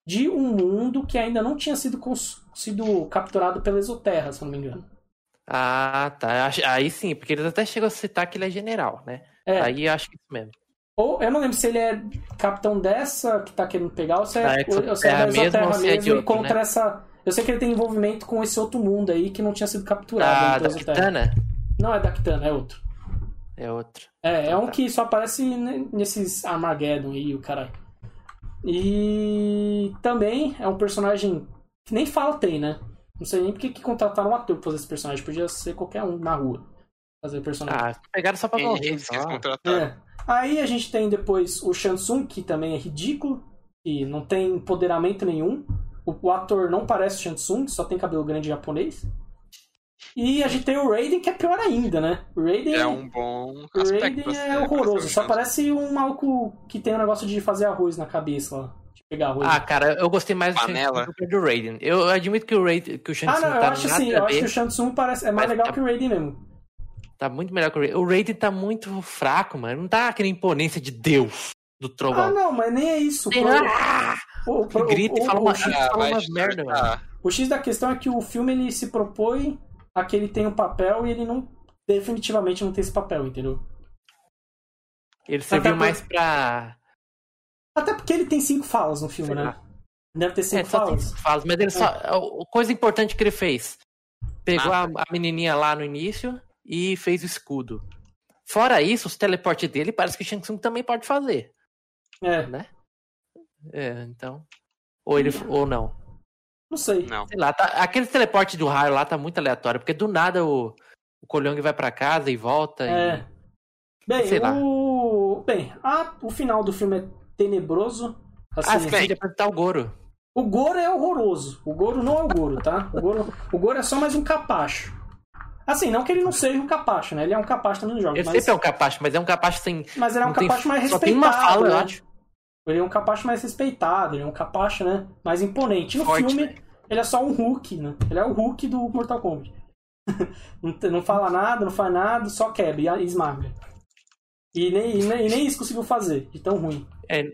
de um mundo que ainda não tinha sido, cons- sido capturado pela Exoterra, se eu não me engano. Ah, tá. Aí sim, porque eles até chegam a citar que ele é general, né? É, Aí eu acho que é isso mesmo. Ou eu não lembro se ele é capitão dessa que tá querendo pegar, ou se é, Da ou se é Exoterra da Exoterra é mesmo, e outro, contra né? essa. Eu sei que ele tem envolvimento com esse outro mundo aí que não tinha sido capturado pela da. Kitana Não é da Kitana, é outro. é outro. É, é um Tá. que só aparece ne- nesses Armageddon aí, o caralho. E também é um personagem que nem fala tem, né? Não sei nem porque que contrataram um ator pra fazer esse personagem. Podia ser qualquer um na rua fazer personagem. Ah, pegaram só pra morrer. disse que eles contrataram? É. Aí a gente tem depois o Shansung, que também é ridículo, que não tem empoderamento nenhum. O, o ator não parece o Shansung, só tem cabelo grande japonês. E a gente tem o Raiden, que é pior ainda, né? O Raiden É um bom o aspecto. Raiden é horroroso. Só Shanks. parece um maluco que tem um negócio de fazer arroz na cabeça lá. De pegar arroz. Ah, cara, eu gostei mais do Panela. Do que do Raiden. Eu admito que o Raiden, que o Shang Ah, não, eu tá acho assim. a Eu acho ver. que o Shansung parece, é mais Mas legal tá- que o Raiden mesmo. Tá muito melhor que o Raiden. O Raiden tá muito fraco, mano. Não tá aquela imponência de Deus do Ah, trovão. não, mas nem é isso. Tem- Pro- Ah! o, o, Que grita e o- fala o- uma- o X- Ah, fala umas merda, descartar. o X da questão é que o filme ele se propõe a que ele tem um papel e ele não. Definitivamente não tem esse papel, entendeu? Ele serviu por- mais pra. Até porque ele tem cinco falas no filme, Sei né? lá. Deve ter É, cinco só tem falas. cinco falas, mas ele só. A coisa importante que ele fez: pegou a, a menininha lá no início e fez o escudo. Fora isso, os teleportes dele parece que o Shang Tsung também pode fazer. É, É, então. Ou ele. Ou não. não sei. Não. Sei lá, tá, aquele teleporte do raio lá tá muito aleatório, porque do nada o, o Kolhong vai pra casa e volta. É. E... Bem, Sei lá. o. Bem, a... o final do filme é tenebroso. Assim, Ah, de apresentar o Goro. O Goro é horroroso. O Goro não é o Goro, tá? O Goro, o Goro é só mais um capacho. Assim, não que ele não seja um capacho, né? Ele é um capacho também no jogo. Ele Mas, sempre é um capacho, mas é um capacho sem. mas ele é um não tem- capacho mais só respeitado. tem uma fala, né? eu acho. Ele é um capacho mais respeitado, ele é um capacho, né? Mais imponente. No Forte, filme, né? ele é só um Hulk, né? Ele é o Hulk do Mortal Kombat. não, fala nada, não faz nada, só quebra e esmaga. E nem, e nem, e nem isso conseguiu fazer, de tão ruim. É, Olha,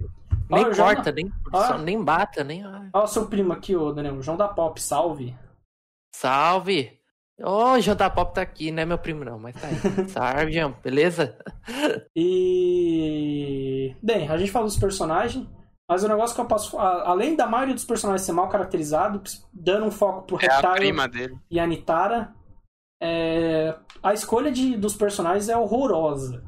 nem o João- corta, nem, Olha. só- nem bata, nem. Olha o seu primo aqui, ô Daniel, o João da Pop, salve. Salve! Ô, Janta Pop tá aqui, não é meu primo não, mas tá aí. Salve, João, beleza? E. Bem, a gente falou dos personagens, mas o negócio que eu posso. a- Além da maioria dos personagens ser mal caracterizado, dando um foco pro É a Reptile e a Nitara, é, a escolha de, dos personagens é horrorosa.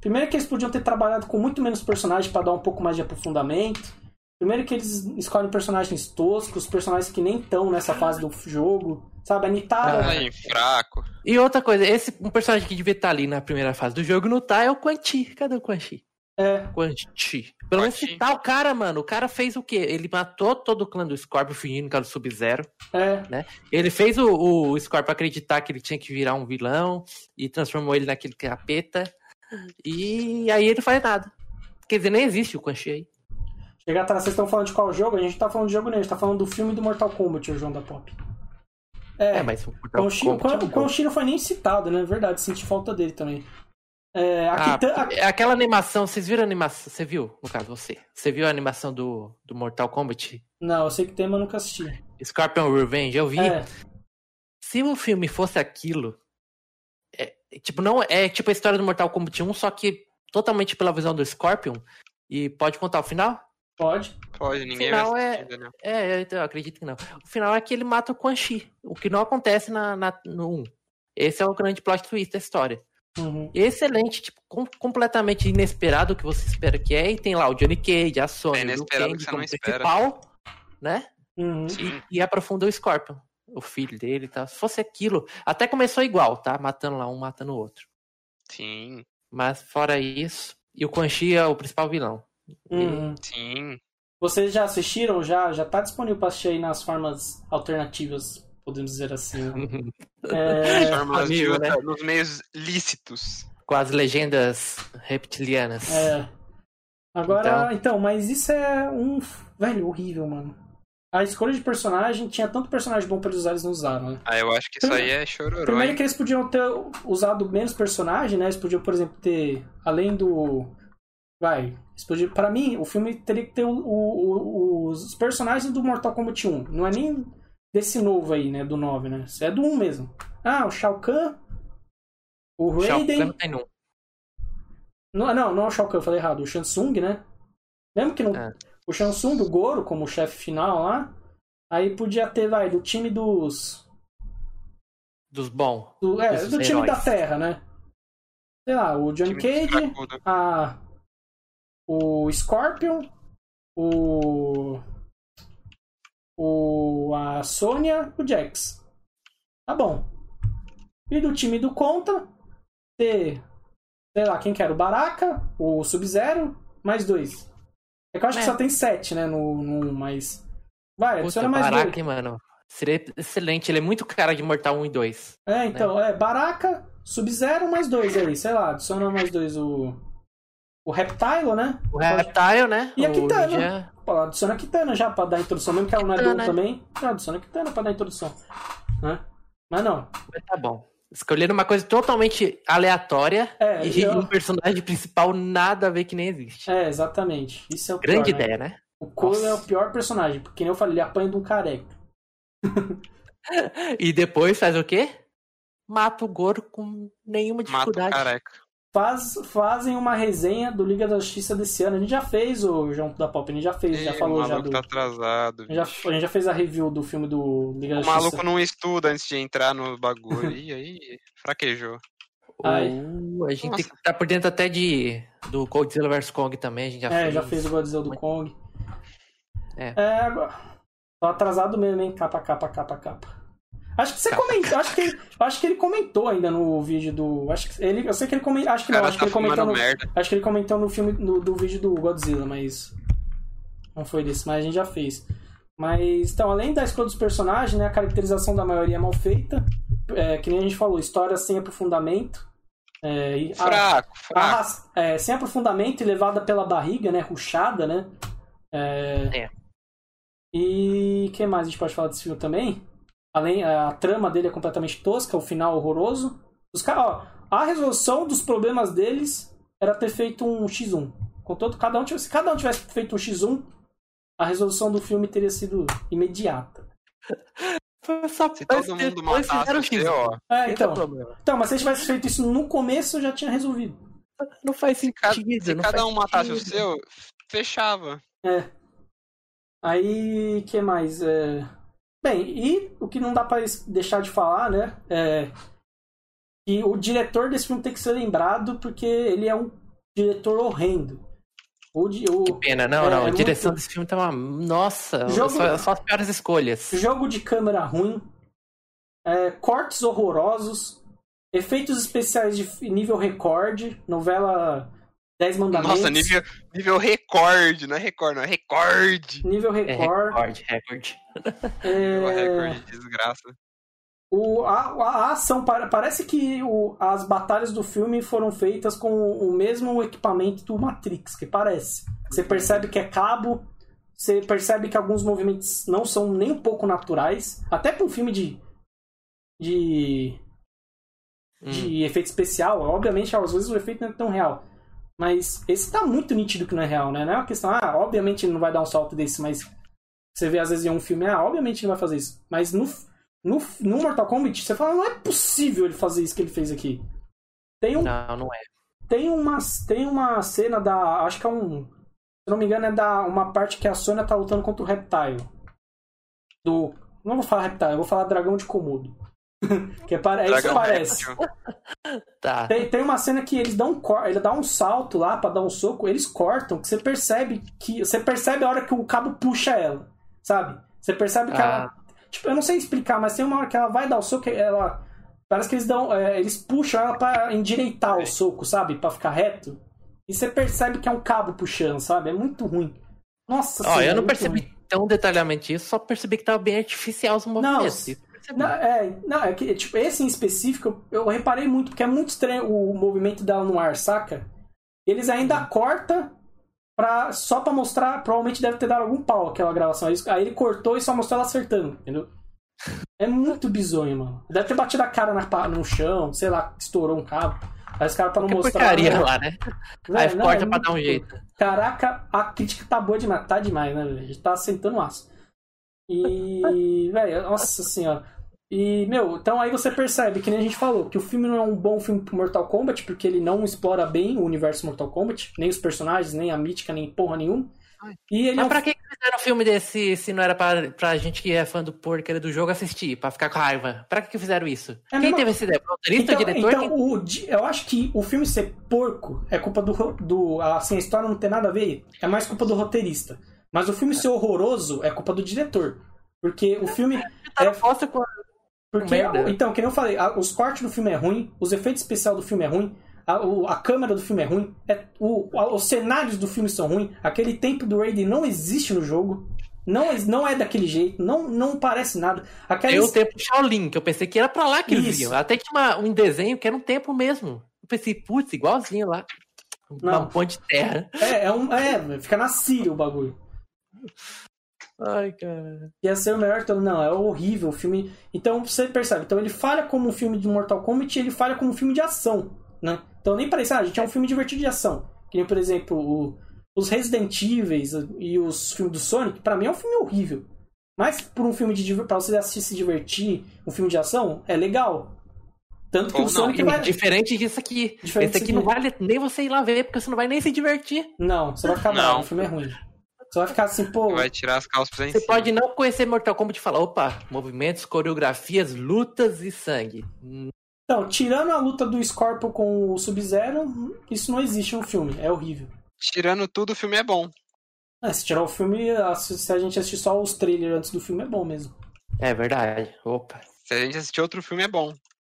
Primeiro que eles podiam ter trabalhado com muito menos personagens para dar um pouco mais de aprofundamento. Primeiro que eles escolhem personagens toscos, personagens que nem estão nessa fase do jogo. Sabe, a Nitara. Ah, Ai, fraco. E outra coisa, esse um personagem que devia estar ali na primeira fase do jogo não tá é o Quan Chi. Cadê o Quan Chi? É, Quan Chi. Pelo menos Chi. citar o cara, mano. O cara fez o quê? Ele matou todo o clã do Scorpio fingindo que era o Sub-Zero. é. Ele fez o, o Scorpio acreditar que ele tinha que virar um vilão e transformou ele naquele capeta. E aí ele não faz nada. Quer dizer, nem existe o Quan Chi aí. Chegar atrás, vocês estão falando de qual jogo? A gente tá falando de jogo nenhum, a gente tá falando do filme do Mortal Kombat, o João da Pop. É, É, mas o Quan Chi- o Quan- o Quan Chi não foi nem citado, né? Verdade, senti falta dele também. É, Ah, é aquela animação, vocês viram a animação? Você viu, no caso, você? Você viu a animação do, do Mortal Kombat? Não, eu sei que tem, mas nunca assisti. Scorpion Revenge, eu vi. É, Se o filme fosse aquilo. é, tipo, não é tipo a história do Mortal Kombat 1, só que totalmente pela visão do Scorpion. E pode contar o final? Pode. Pode, ninguém Final vai é- Daniel. É, eu, eu acredito que não. O final é que ele mata o Quan Chi, o que não acontece na, na- no 1. Esse é o grande plot twist da história. Uhum. Excelente, tipo, com- completamente inesperado o que você espera que é. E tem lá o Johnny Cage, a Sony, É o você como principal, né? Uhum. E, e aprofunda o Scorpion, o filho dele e tal. Se fosse aquilo, até começou igual, tá? Matando lá um, matando o outro. Sim, Mas fora isso, e o Quan Chi é o principal vilão. Uhum. sim. Vocês já assistiram? Já, já tá disponível pra assistir aí nas formas alternativas, podemos dizer assim. É, Formas amigo, né? Nos meios lícitos. Com as legendas reptilianas. é. Agora, então. mas isso é um. Velho, horrível, mano. A escolha de personagem tinha tanto personagem bom pra eles usarem, eles não usaram, né? Ah, eu acho que isso aí é chororô, Primeiro hein? que eles podiam ter usado menos personagem, né? Eles podiam, por exemplo, ter. Além do. Vai. Pra mim, o filme teria que ter o- o- o- os personagens do Mortal Kombat 1. Não é nem desse novo aí, né? Do 9, né? É do 1 mesmo. Ah, o Shao Kahn. O Shao Raiden. Kahn tem um. Não, não, não é o Shao Kahn, eu falei errado. O Shansung, né? Lembra que não. É. O Shansung do Goro, como chefe final lá. Aí podia ter, vai, do time dos. Dos bons. Do, é, do time heróis. da Terra, né? Sei lá, o Johnny Cage, a, o Scorpion, o, o a Sônia, o Jax. Tá bom. E do time do Contra, ter, sei lá, quem que era? O Baraka, o Sub-Zero, mais dois. É que eu acho que É. só tem sete, né, no, no mas... Vai, Puta, adiciona mais Baraka, dois. mano. Seria excelente. Ele é muito cara de Mortal 1 e 2. É, então, é, Baraka, Sub-Zero, mais dois aí, sei lá, adiciona mais dois o... O Reptile, né? O Reptile, né? E a Kitana? Ninja- Pô, adiciona a Kitana já pra dar a introdução, mesmo que ela não é Kitana. também. Já adiciona a Kitana pra dar a introdução. Né? Mas não. Mas tá bom. Escolheram uma coisa totalmente aleatória É, e eu- um personagem principal nada a ver que nem existe. É, exatamente. Isso é o Grande pior, né? ideia, né? O Cole é o pior personagem, porque nem eu falei, ele apanha de um careca. E depois faz o quê? Mata o Goro com nenhuma Mata o dificuldade. careca. Faz, fazem uma resenha do Liga da Justiça desse ano. A gente já fez o João da Pop, a gente já fez, já Ih, falou o já maluco do. tá atrasado. a gente já- a gente já fez a review do filme do Liga da O Justiça. maluco não estuda antes de entrar no bagulho. E aí, fraquejou. Ai. Uh, a gente Nossa. tem que estar por dentro até de do Godzilla vs Kong também, a gente já É, fez. já fez o Godzilla do Kong. É. É, agora. Tô atrasado mesmo, hein? Capa, capa, capa, capa. Acho que você comentou, acho que, ele- acho que ele comentou ainda no vídeo do. Acho que ele, eu sei que ele comentou. Acho que não, acho que tá ele comentou no. Acho que ele comentou no filme no- do vídeo do Godzilla, mas. Não foi desse, mas a gente já fez. Mas, então, além da escolha dos personagens, né, a caracterização da maioria é mal feita. É, que nem a gente falou, história sem aprofundamento. É, e a- Fraco, fraco. arras- é, sem aprofundamento e levada pela barriga, né? Ruchada, né? É... É. E o que mais a gente pode falar desse filme também? Além, a trama dele é completamente tosca, o final horroroso. Os caras, ó, a resolução dos problemas deles era ter feito um X1. Com todo, cada um tivesse, se cada um tivesse feito um X1, a resolução do filme teria sido imediata. Foi só Se mas todo mundo matasse fizeram o X. seu, ó. É, Esse é então, então, mas se eles tivessem feito isso no começo, já tinha resolvido. Não faz sentido. Se não cada faz um matasse o seu, fechava. É. Aí, que mais? É... Bem, e o que não dá pra es- deixar de falar, né? É que o diretor desse filme tem que ser lembrado porque ele é um diretor horrendo. O Pena, não, É, não. é A direção muito- desse filme tá uma. Nossa, Jogo- só, só as piores escolhas. jogo de câmera ruim, é, cortes horrorosos, efeitos especiais de nível recorde, novela 10 Mandamentos. Nossa, nível, nível recorde, não é recorde, não é recorde. nível É recorde. recorde, recorde. Nível é, recorde de desgraça. O, a, a- ação pare- parece que o- as batalhas do filme foram feitas com o mesmo equipamento do Matrix, que parece. Você percebe que é cabo, você percebe que alguns movimentos não são nem um pouco naturais, até para um filme de de, Hum. de efeito especial. Obviamente, às vezes o efeito não é tão real. Mas esse tá muito nítido que não é real, né? Não é uma questão, ah, obviamente ele não vai dar um salto desse, mas você vê às vezes em um filme, ah, obviamente ele vai fazer isso. Mas no, no, no Mortal Kombat, você fala, não é possível ele fazer isso que ele fez aqui. Tem, um, Não, não é. tem, uma, tem uma cena da. Acho que é um. Se não me engano, é da uma parte que a Sônia tá lutando contra o Reptile. Do. Não vou falar Reptile, eu vou falar Dragão de Komodo. que é, pare- é isso que parece. Tá. Tem, tem uma cena que eles dão um cor- ele dá um salto lá pra dar um soco, eles cortam, que você percebe que você percebe a hora que o cabo puxa ela, sabe? Você percebe que Ah. ela tipo, eu não sei explicar, mas tem uma hora que ela vai dar o soco, ela parece que eles dão, é, eles puxam ela pra endireitar o soco, sabe? Pra ficar reto. E você percebe que é um cabo puxando, sabe? É muito ruim. Nossa Ó, senhora, eu é não muito percebi ruim. tão detalhadamente isso, só percebi que tava bem artificial os movimentos. eu percebi. Não, é, não, é que, tipo, esse em específico, eu, eu reparei muito, porque é muito estranho o movimento dela no ar, saca? Eles ainda cortam pra, só pra mostrar, provavelmente deve ter dado algum pau aquela gravação. Aí aí ele cortou e só mostrou ela acertando, entendeu? É muito bizonho, mano. Deve ter batido a cara na, no chão, sei lá, estourou um cabo. Aí os caras pra não Que mostrar. porcaria né? lá, né? Velho, Aí não, corta é pra dar um jeito. Caraca, a crítica tá boa demais. Tá demais, né, velho? A gente tá sentando aço. E, velho, nossa senhora. E, meu, então aí você percebe, que nem a gente falou, que o filme não é um bom filme pro Mortal Kombat, porque ele não explora bem o universo Mortal Kombat, nem os personagens, nem a mítica, nem porra nenhuma. E ele é Mas um pra que que fizeram um filme desse se não era pra, pra gente que é fã do porcaria do jogo assistir, pra ficar com raiva? Pra que que fizeram isso? É Quem mesmo- teve essa ideia? O roteirista, Então, o diretor? então Quem- o eu acho que o filme ser porco é culpa do, do. Assim, a história não tem nada a ver, é mais culpa do roteirista. Mas o filme ser horroroso é culpa do diretor. Porque o filme. Tá é, posta com a- Porque, Merda. então, que nem eu falei, a- os cortes do filme é ruim, os efeitos especiais do filme é ruim, a, o- a câmera do filme é ruim, é, o, a- os cenários do filme são ruins, aquele tempo do Raiden não existe no jogo, não, não é daquele jeito, não, não parece nada. Aquela Tem o tempo Shaolin, que eu pensei que era pra lá que eles Isso. iam. Até tinha uma- um desenho que era um templo mesmo. Eu pensei, putz, igualzinho lá. Não. Uma ponte de terra. é, é, um, é, fica na Síria o bagulho. Ai, cara. Ia ser o melhor, então, não, é horrível o filme. Então você percebe, então ele falha como um filme de Mortal Kombat e ele falha como um filme de ação, né? Então nem parece, ah, a gente é um filme divertido de ação. Que nem, por exemplo, o- os Resident Evil e os filmes do Sonic, pra mim é um filme horrível. Mas por um filme de pra você assistir se divertir, um filme de ação, é legal. Tanto que Ou o não, Sonic E vai. Diferente disso aqui. Diferente Esse aqui não vale nem você ir lá ver, porque você não vai nem se divertir. Não, você vai ficar Não. o filme é ruim. Você vai ficar assim, pô. Vai tirar as calças pra Você cima. pode não conhecer Mortal Kombat e falar, opa, movimentos, coreografias, lutas e sangue. Então, tirando a luta do Scorpion com o Sub-Zero, isso não existe no filme, é horrível. Tirando tudo, o filme é bom. É, se tirar o filme, se a gente assistir só os trailers antes do filme, é bom mesmo. É verdade. Opa. Se a gente assistir outro filme, é bom.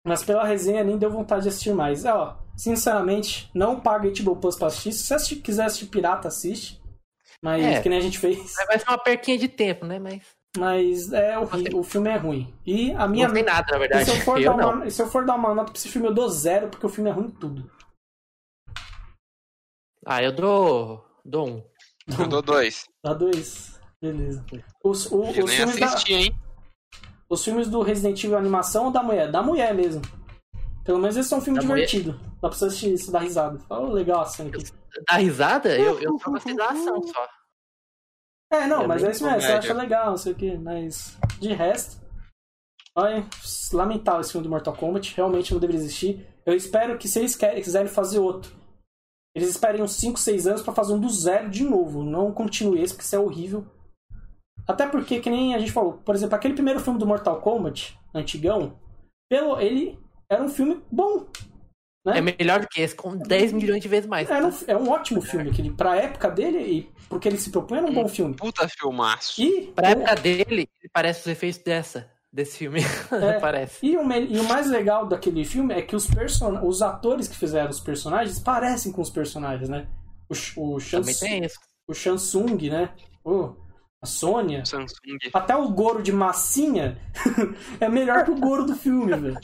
Mas pela resenha nem deu vontade de assistir mais. É, ó, sinceramente, não paga HBO Plus pra assistir. Se você quiser assistir pirata, assiste. Mas É. que nem a gente fez. Vai ser uma perquinha de tempo, né? Mas Mas é horrível, o filme é ruim. E a minha não tem nada, na e verdade. se eu, for Eu dar não. uma, e se eu for dar uma nota pra esse filme, eu dou zero, porque o filme é ruim em tudo. Ah, eu dou. dou um. Eu dou dois. Dá dois. Beleza. Os, o- Eu os, nem filmes da, assisti, hein? os filmes do Resident Evil animação ou da mulher? Da mulher mesmo. Pelo menos eles são um filme Da mulher? divertido. Dá pra você assistir isso, dar risada. Fala, "Oh, legal a cena aqui. Da risada, eu, eu só gostei da ação só. É, não, Eu mas é isso mesmo, você acha legal, não sei o que, mas de resto. Olha, lamentável esse filme do Mortal Kombat, realmente não deveria existir. Eu espero que se eles querem, quiserem fazer outro, eles esperem uns 5, 6 anos pra fazer um do zero de novo. Não continue esse, porque isso é horrível. Até porque, que nem a gente falou, por exemplo, aquele primeiro filme do Mortal Kombat, antigão, pelo, ele era um filme bom. Né? É melhor do que esse, com 10 milhões de vezes mais. Era um, é um ótimo filme, que ele, pra época dele e porque ele se propunha, era um bom filme. Puta filmaço. E Pra o- época dele, ele parece os efeitos dessa, desse filme. É. parece. E o, me- e o mais legal daquele filme é que os, person... os atores que fizeram os personagens parecem com os personagens, né? O, o, Shans... Também tem isso. o Shansung, né? Oh, a Sônia. Samsung. Até o Goro de massinha é melhor que o Goro do filme, velho.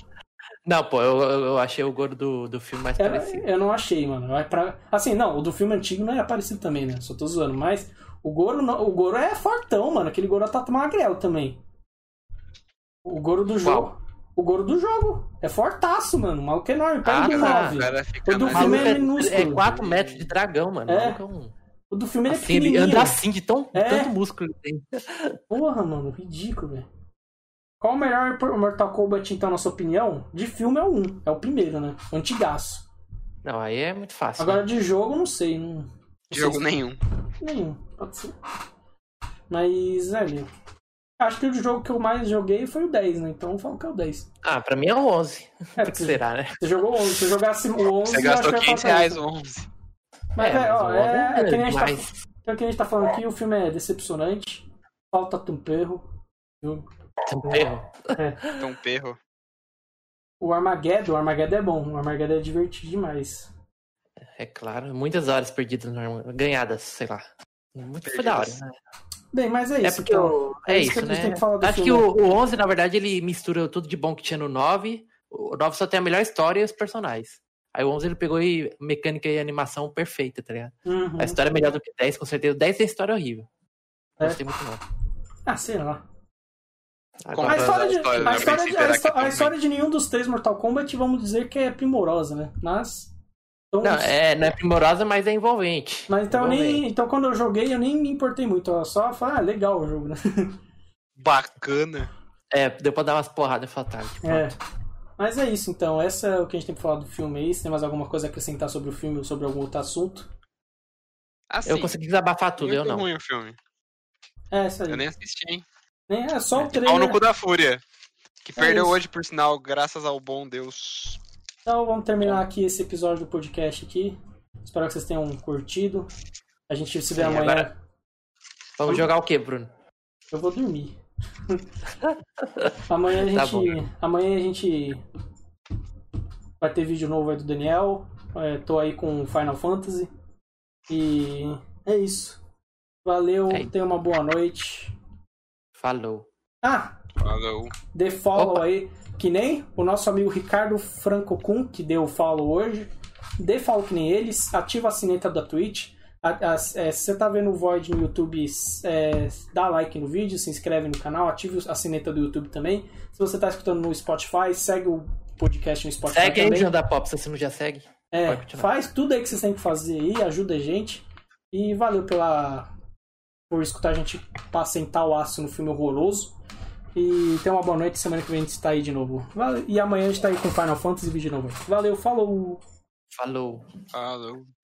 Não, pô, eu, eu achei o gordo do, do filme mais Eu, parecido. eu não achei, mano. É pra... Assim, não, o do filme antigo não é parecido também, né? Só tô zoando. Mas o Goro, não... o Goro é fortão, mano. Aquele Goro tá magrelo também. O Goro do jogo. O Goro do jogo. É fortaço, mano. O maluco é enorme. Pega Ah, do tá. 9. O do filme é é, minúsculo. é 4 metros de dragão, mano. O É. é um... O do filme ele é Assim, ele pequenininho. anda assim, de tão, É. tanto músculo ele tem. Porra, mano, ridículo, velho. Qual o melhor Mortal Kombat, então, na sua opinião? De filme é o 1. É o primeiro, né? Antigaço. Não, aí é muito fácil. Agora de jogo, não sei. Não, não sei Jogo se- nenhum. Nenhum. Pode ser. Mas, velho. Acho que o jogo que eu mais joguei foi o 10, né? Então eu falo que é o 10. Ah, pra mim é o 11. É, que você, será, né? você jogou 11. Se eu jogasse o 11, Você eu gastou acho que eu ia 500 falar reais isso. o 11. Mas, É, é, ó, mas o é, 11 é que a gente tá, é que a gente tá falando aqui, o filme é decepcionante. Falta temperro. viu? Tempero. Então, perro. O Armageddon, o Armageddon é bom. O Armageddon é divertido demais. É claro, muitas horas perdidas, no arma- ganhadas, sei lá. Muito foi da hora, né? Bem, mas é É isso. porque então. o... É É isso que isso, a gente né? tem que Acho que o, o 11, na verdade, ele mistura tudo de bom que tinha no 9. O 9 só tem a melhor história e os personagens. Aí o 11 ele pegou e mecânica e animação perfeita, tá ligado? Uhum. A história é melhor do que 10, com certeza. 10 tem história horrível. É. Gostei muito não. Ah, sei lá. A Mas história, a de, a, né, história de, a, história de nenhum dos três Mortal Kombat, vamos dizer que é primorosa, né? Mas. Então, Não, é, não é primorosa, mas é envolvente. Mas então, eu nem, Envolvente. então quando eu joguei, eu nem me importei muito. Eu só falei, ah, legal o jogo, né? Bacana. É, deu pra dar umas porradas fatais. É. Mas é isso, então. Essa é o que a gente tem pra falar do filme aí. Se tem mais alguma coisa a acrescentar sobre o filme ou sobre algum outro assunto. Assim, Eu consegui desabafar tudo, eu muito não. ruim o filme. É isso aí. Eu nem assisti, hein? Nem é só o Pau no cu da Fúria. Que É perdeu isso. hoje, por sinal, graças ao bom Deus. Então vamos terminar aqui esse episódio do podcast aqui. Espero que vocês tenham curtido. A gente se vê Sim, amanhã. agora- Vamos jogar o quê, Bruno? Eu vou dormir. amanhã a Tá gente. amanhã a gente vai ter vídeo novo aí do Daniel. É, tô aí com Final Fantasy. E é isso. Valeu, É. tenha uma boa noite. Falou. Ah, Falou. dê follow Opa. aí, que nem o nosso amigo Ricardo Franco Kun, que deu follow hoje. Dê follow que nem eles, ativa a sineta da Twitch. A- a- é, se você tá vendo o Void no YouTube, é, dá like no vídeo, se inscreve no canal, ative a sineta do YouTube também. Se você tá escutando no Spotify, segue o podcast no Spotify Segue aí também. João da Pop, se você não já segue. É, faz tudo aí que vocês têm que fazer aí, ajuda a gente. E valeu pela por escutar a gente sentar o aço no filme horroroso. E tenha uma boa noite, semana que vem a gente está aí de novo. Valeu. E amanhã a gente tá aí com Final Fantasy vídeo novo. Valeu, falou! Falou. Falou.